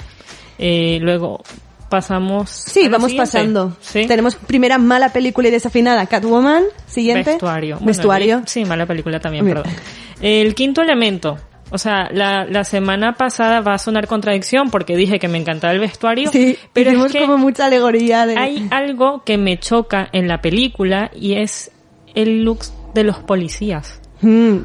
Eh, luego pasamos. Sí, vamos siguiente. pasando. Sí. Tenemos primera mala película y desafinada, Catwoman. Siguiente. Vestuario. Bueno, Vestuario. sí, mala película también, perdón. El quinto elemento. O sea, la, la semana pasada va a sonar contradicción porque dije que me encantaba el vestuario. Sí, pero es que como mucha alegoría de... hay algo que me choca en la película y es el look de los policías. Mm,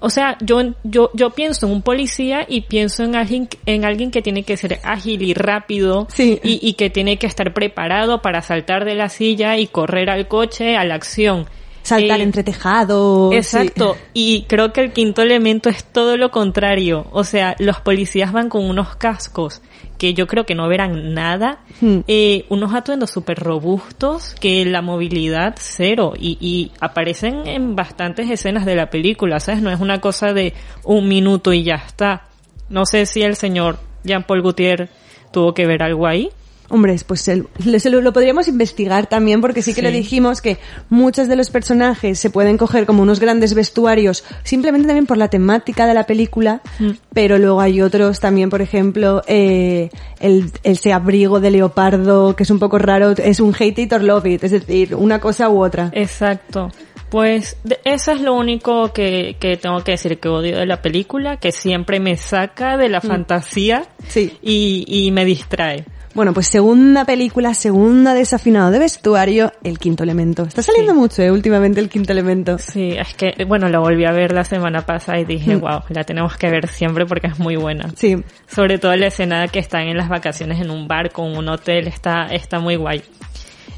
O sea, yo, yo, yo pienso en un policía y pienso en alguien, en alguien que tiene que ser ágil y rápido Sí. y, y que tiene que estar preparado para saltar de la silla y correr al coche, a la acción. Saltar Eh, entre tejados. Exacto, y creo que el quinto elemento es todo lo contrario. O sea, los policías van con unos cascos que yo creo que no verán nada, Hmm. eh, unos atuendos súper robustos, que la movilidad cero, y, y aparecen en bastantes escenas de la película, ¿sabes? No es una cosa de un minuto y ya está. No sé si el señor Jean-Paul Gaultier tuvo que ver algo ahí. Hombre, pues el- lo, lo podríamos investigar también porque sí que Sí. le dijimos que muchos de los personajes se pueden coger como unos grandes vestuarios simplemente también por la temática de la película, Mm. pero luego hay otros también, por ejemplo, eh, el, ese abrigo de leopardo que es un poco raro, es un hate it or love it, es decir, una cosa u otra. Exacto. Pues eso es lo único que, que tengo que decir que odio de la película, que siempre me saca de la Mm. fantasía Sí. y, y me distrae. Bueno, pues segunda película, segunda desafinado de vestuario, El Quinto Elemento. Está saliendo mucho, eh, últimamente El Quinto Elemento. Sí, es que, bueno, la volví a ver la semana pasada y dije, Mm. wow, la tenemos que ver siempre porque es muy buena. Sí. Sobre todo la escena que están en las vacaciones en un bar con un hotel, está, está muy guay.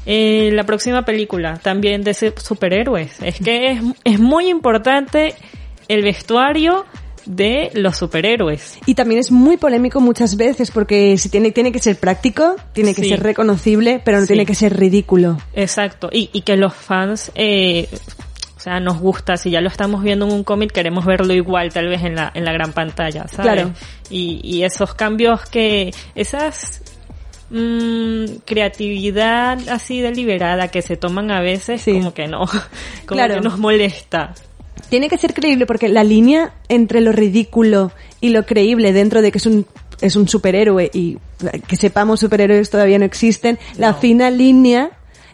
Eh, la próxima película, también de superhéroes. Es que es, es muy importante el vestuario de los superhéroes. Y también es muy polémico muchas veces porque si tiene, tiene que ser práctico, tiene que Sí. ser reconocible, pero no Sí. tiene que ser ridículo. Exacto. Y, y que los fans, eh, o sea, nos gusta, si ya lo estamos viendo en un cómic, queremos verlo igual, tal vez en la, en la gran pantalla, ¿sabes? Claro. Y, y esos cambios que, esas, mm, creatividad así deliberada que se toman a veces, como que no, como Claro. que nos molesta. Tiene que ser creíble porque la línea entre lo ridículo y lo creíble dentro de que es un es un superhéroe y que sepamos superhéroes todavía no existen, la fina línea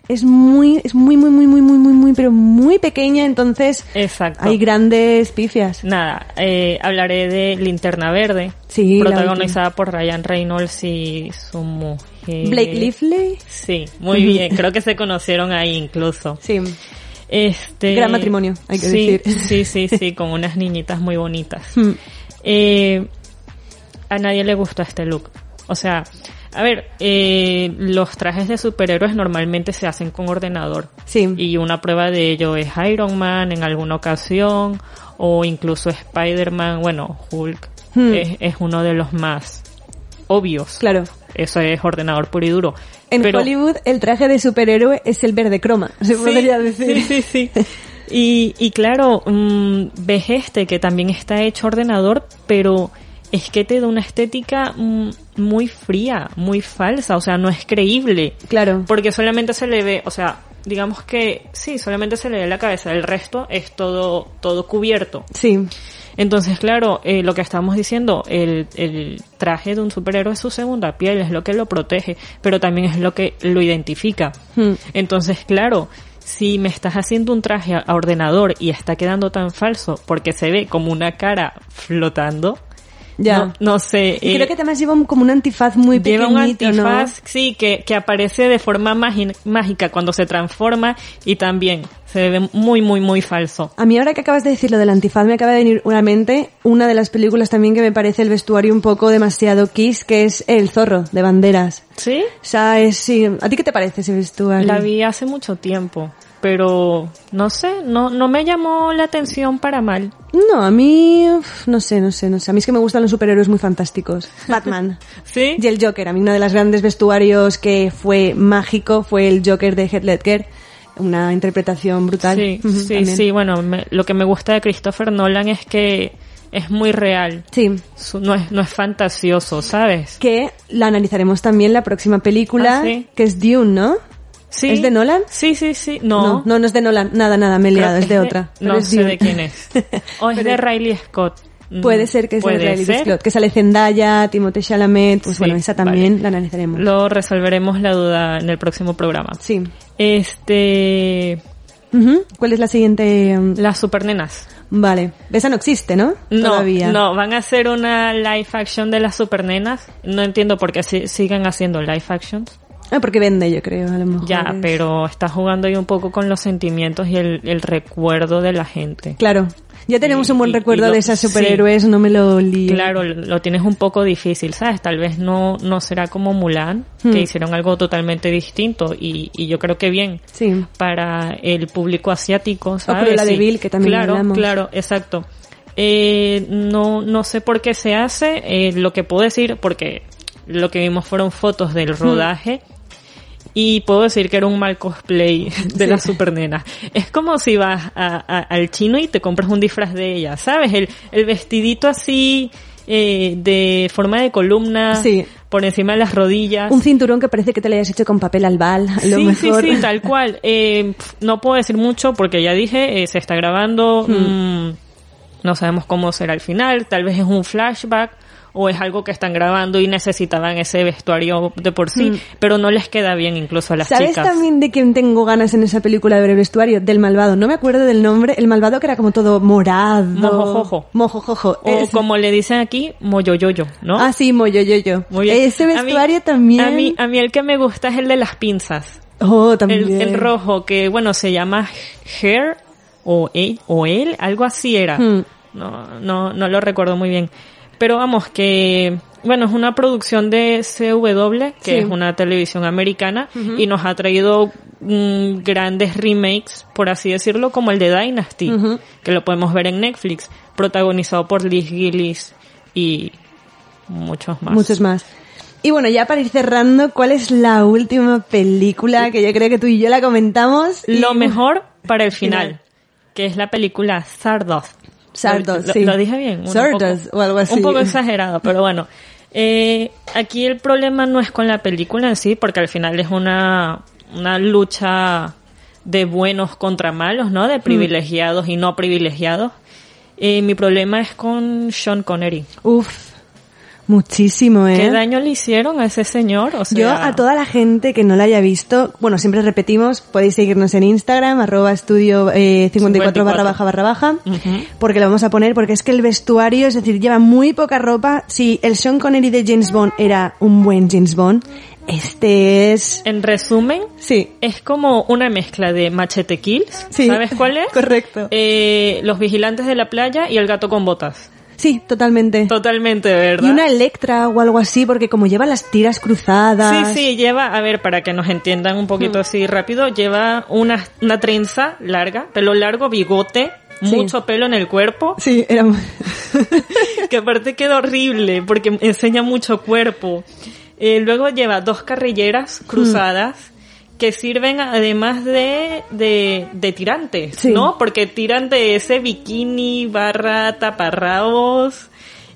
es muy es muy muy muy muy muy muy muy pero muy pequeña, entonces Exacto. hay grandes pifias. Nada, eh, hablaré de Linterna Verde, Sí, protagonizada por Ryan Reynolds y su mujer. Blake Lively. Sí, muy bien. Creo que se conocieron ahí incluso. Sí. Este. Gran matrimonio, hay que sí, decir. Sí, sí, sí, con unas niñitas muy bonitas. Hmm. Eh, a nadie le gustó este look. O sea, a ver, eh, los trajes de superhéroes normalmente se hacen con ordenador. Sí. Y una prueba de ello es Iron Man en alguna ocasión, o incluso Spider-Man, bueno, Hulk Hmm. es, es uno de los más obvios. Claro. Eso es ordenador puro y duro. En Pero- Hollywood el traje de superhéroe es el verde croma, se Sí, podría decir. Sí, sí, sí. Y, y claro, mm, ves este que también está hecho ordenador, pero es que te da una estética mm, muy fría, muy falsa, o sea, no es creíble. Claro. Porque solamente se le ve, o sea, digamos que sí, solamente se le ve la cabeza, el resto es todo, todo cubierto. Sí. Entonces, claro, eh, lo que estamos diciendo, el, el traje de un superhéroe es su segunda piel, es lo que lo protege, pero también es lo que lo identifica. Hmm. Entonces, claro, si me estás haciendo un traje a a ordenador y está quedando tan falso porque se ve como una cara flotando, Ya. no, no sé. Y eh, creo que además lleva un- como un antifaz muy Lleva pequeñito, un ¿no? antifaz, sí, que, que aparece de forma mágica cuando se transforma y también se ve muy, muy, muy falso. A mí ahora que acabas de decir lo del antifaz me acaba de venir a la mente una de las películas también que me parece el vestuario un poco demasiado kiss, que es El Zorro, de Banderas. ¿Sí? O sea, es, sí. ¿A ti qué te parece ese vestuario? La vi hace mucho tiempo, pero no sé, no, no me llamó la atención para mal. No, a mí, no sé, no sé, no sé. A mí es que me gustan los superhéroes muy fantásticos. Batman. ¿Sí? Y el Joker. A mí uno de los grandes vestuarios que fue mágico fue el Joker de Heath Ledger. Una interpretación brutal. Sí, sí, también. sí, bueno, me- lo que me gusta de Christopher Nolan es que es muy real. Sí. No, es, no es fantasioso, ¿sabes? Que la analizaremos también la próxima película, Ah, sí. que es Dune, ¿no? Sí. ¿Es de Nolan? Sí, sí, sí. No. No, no, no es de Nolan. Nada, nada, me he liado, es de otra. Pero No es sé Dune. de quién es. O es Pero- de Riley Scott. Mm, Puede ser que sea de Riley ser. Scott, que sale Zendaya, Timothée Chalamet, pues Sí, bueno, esa también la analizaremos. Lo resolveremos la duda en el próximo programa. Sí. Este. Ujú. ¿Cuál es la siguiente? Las supernenas. Vale. Esa no existe, ¿no? No, Todavía. no, van a hacer una live action de las supernenas. No entiendo por qué si- siguen haciendo live actions. Ah, porque vende, yo creo, a lo mejor. Ya, es- pero está jugando ahí un poco con los sentimientos y el, el recuerdo de la gente. Claro. Ya tenemos un buen y- recuerdo y lo- de esas sí. superhéroes, no me lo lío. Claro, lo tienes un poco difícil, ¿sabes? Tal vez no, no será como Mulan, Hmm. que hicieron algo totalmente distinto y, y yo creo que bien Sí. para el público asiático, ¿sabes? Cruella de Sí. Vil, que también Claro, hablamos. claro, exacto. Eh, no, no sé por qué se hace, eh, lo que puedo decir, porque lo que vimos fueron fotos del Hmm. Y puedo decir que era un mal cosplay de Sí. la supernena. Es como si vas a- a- al chino y te compras un disfraz de ella, ¿sabes? El, el vestidito así eh, de forma de columna Sí. por encima de las rodillas. Un cinturón que parece que te lo hayas hecho con papel albal, a lo sí, mejor. sí, sí, tal cual. Eh, no puedo decir mucho porque ya dije, eh, se está grabando, Hmm. mm, no sabemos cómo será el final, tal vez es un flashback o es algo que están grabando y necesitaban ese vestuario de por sí, Hmm. pero no les queda bien incluso a las ¿Sabes chicas. también de quién tengo ganas en esa película de ver el vestuario? Del malvado. No me acuerdo del nombre. El malvado que era como todo morado. Mojojojo. Mojojojo. O Es- como le dicen aquí, moyoyoyo, ¿no? Ah, sí, moyoyoyo. Muy bien. Ese A mí- vestuario también. A mí, a mí el que me gusta es el de las pinzas. Oh, también. El, el rojo, que bueno, se llama Hair o él, o él, algo así era. Hmm. No, no, no lo recuerdo muy bien. Pero vamos, que bueno, es una producción de CW, que Sí. es una televisión americana, y nos ha traído mm, grandes remakes, por así decirlo, como el de Dynasty, que lo podemos ver en Netflix, protagonizado por Liz Gillis y muchos más. Muchos más. Y bueno, ya para ir cerrando, ¿cuál es la última película que yo creo que tú y yo la comentamos? y- Lo mejor para el final, que es la película Sardoth. Sardoth, lo, sí. lo dije bien. O algo así. Un poco exagerado, pero bueno. Eh, aquí el problema no es con la película en sí, porque al final es una, una lucha de buenos contra malos, ¿no? De privilegiados y no privilegiados. Eh, mi problema es con Sean Connery. Uf, muchísimo, ¿eh? ¿Qué daño le hicieron a ese señor? O sea, Yo a toda la gente que no la haya visto, bueno, siempre repetimos, podéis seguirnos en Instagram, arroba estudio eh, 54 barra baja barra baja, porque lo vamos a poner, porque es que el vestuario, es decir, lleva muy poca ropa. Si el Sean Connery de James Bond era un buen James Bond, este es... En resumen, sí. es como una mezcla de Machete Kills. Sí. ¿Sabes cuál es? Correcto. Eh, los vigilantes de la playa y el gato con botas. Sí, totalmente. Totalmente, ¿verdad? Y una Electra o algo así, porque como lleva las tiras cruzadas... Sí, sí, lleva, a ver, para que nos entiendan un poquito así rápido, lleva una, una trenza larga, pelo largo, bigote, Sí. mucho pelo en el cuerpo, Sí, era... que aparte queda horrible porque enseña mucho cuerpo. Eh, luego lleva dos carrilleras cruzadas que sirven además de, de, de tirantes, Sí. ¿no? Porque tiran de ese bikini barra taparrabos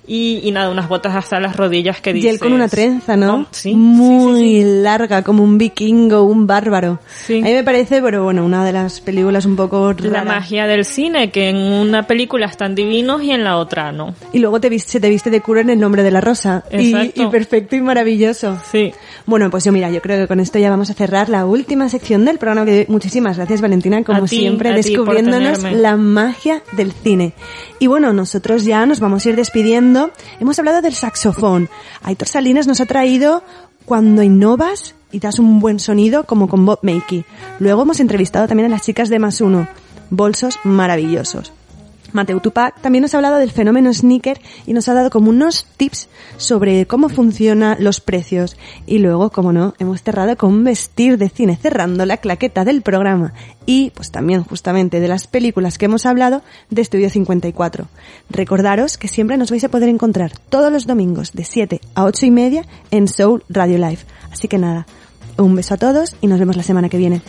y, y nada, unas botas hasta las rodillas que Y dices... él con una trenza, ¿no? Oh, sí, Muy larga, como un vikingo, un bárbaro. A mí me parece, pero bueno, una de las películas un poco La rara. magia del cine, que en una película están divinos y en la otra no. Y luego te viste, se te viste de cura en el nombre de la rosa. Y, Exacto. y perfecto y maravilloso. Sí. Bueno, pues yo mira, yo creo que con esto ya vamos a cerrar la última sección del programa. Que muchísimas gracias Valentina, como ti, siempre, descubriéndonos la magia del cine. Y bueno, nosotros ya nos vamos a ir despidiendo. Hemos hablado del saxofón. Aitor Salinas nos ha traído cuando innovas y das un buen sonido como con Bob Makey. Luego hemos entrevistado también a las chicas de Más Uno. Bolsos maravillosos. Mateo Tupac también nos ha hablado del fenómeno sneaker y nos ha dado como unos tips sobre cómo funcionan los precios. Y luego, como no, hemos cerrado con vestir de cine, cerrando la claqueta del programa. Y pues también justamente de las películas que hemos hablado de Estudio 54. Recordaros que siempre nos vais a poder encontrar todos los domingos de 7 a 8 y media en Soul Radio Live. Así que nada, un beso a todos y nos vemos la semana que viene.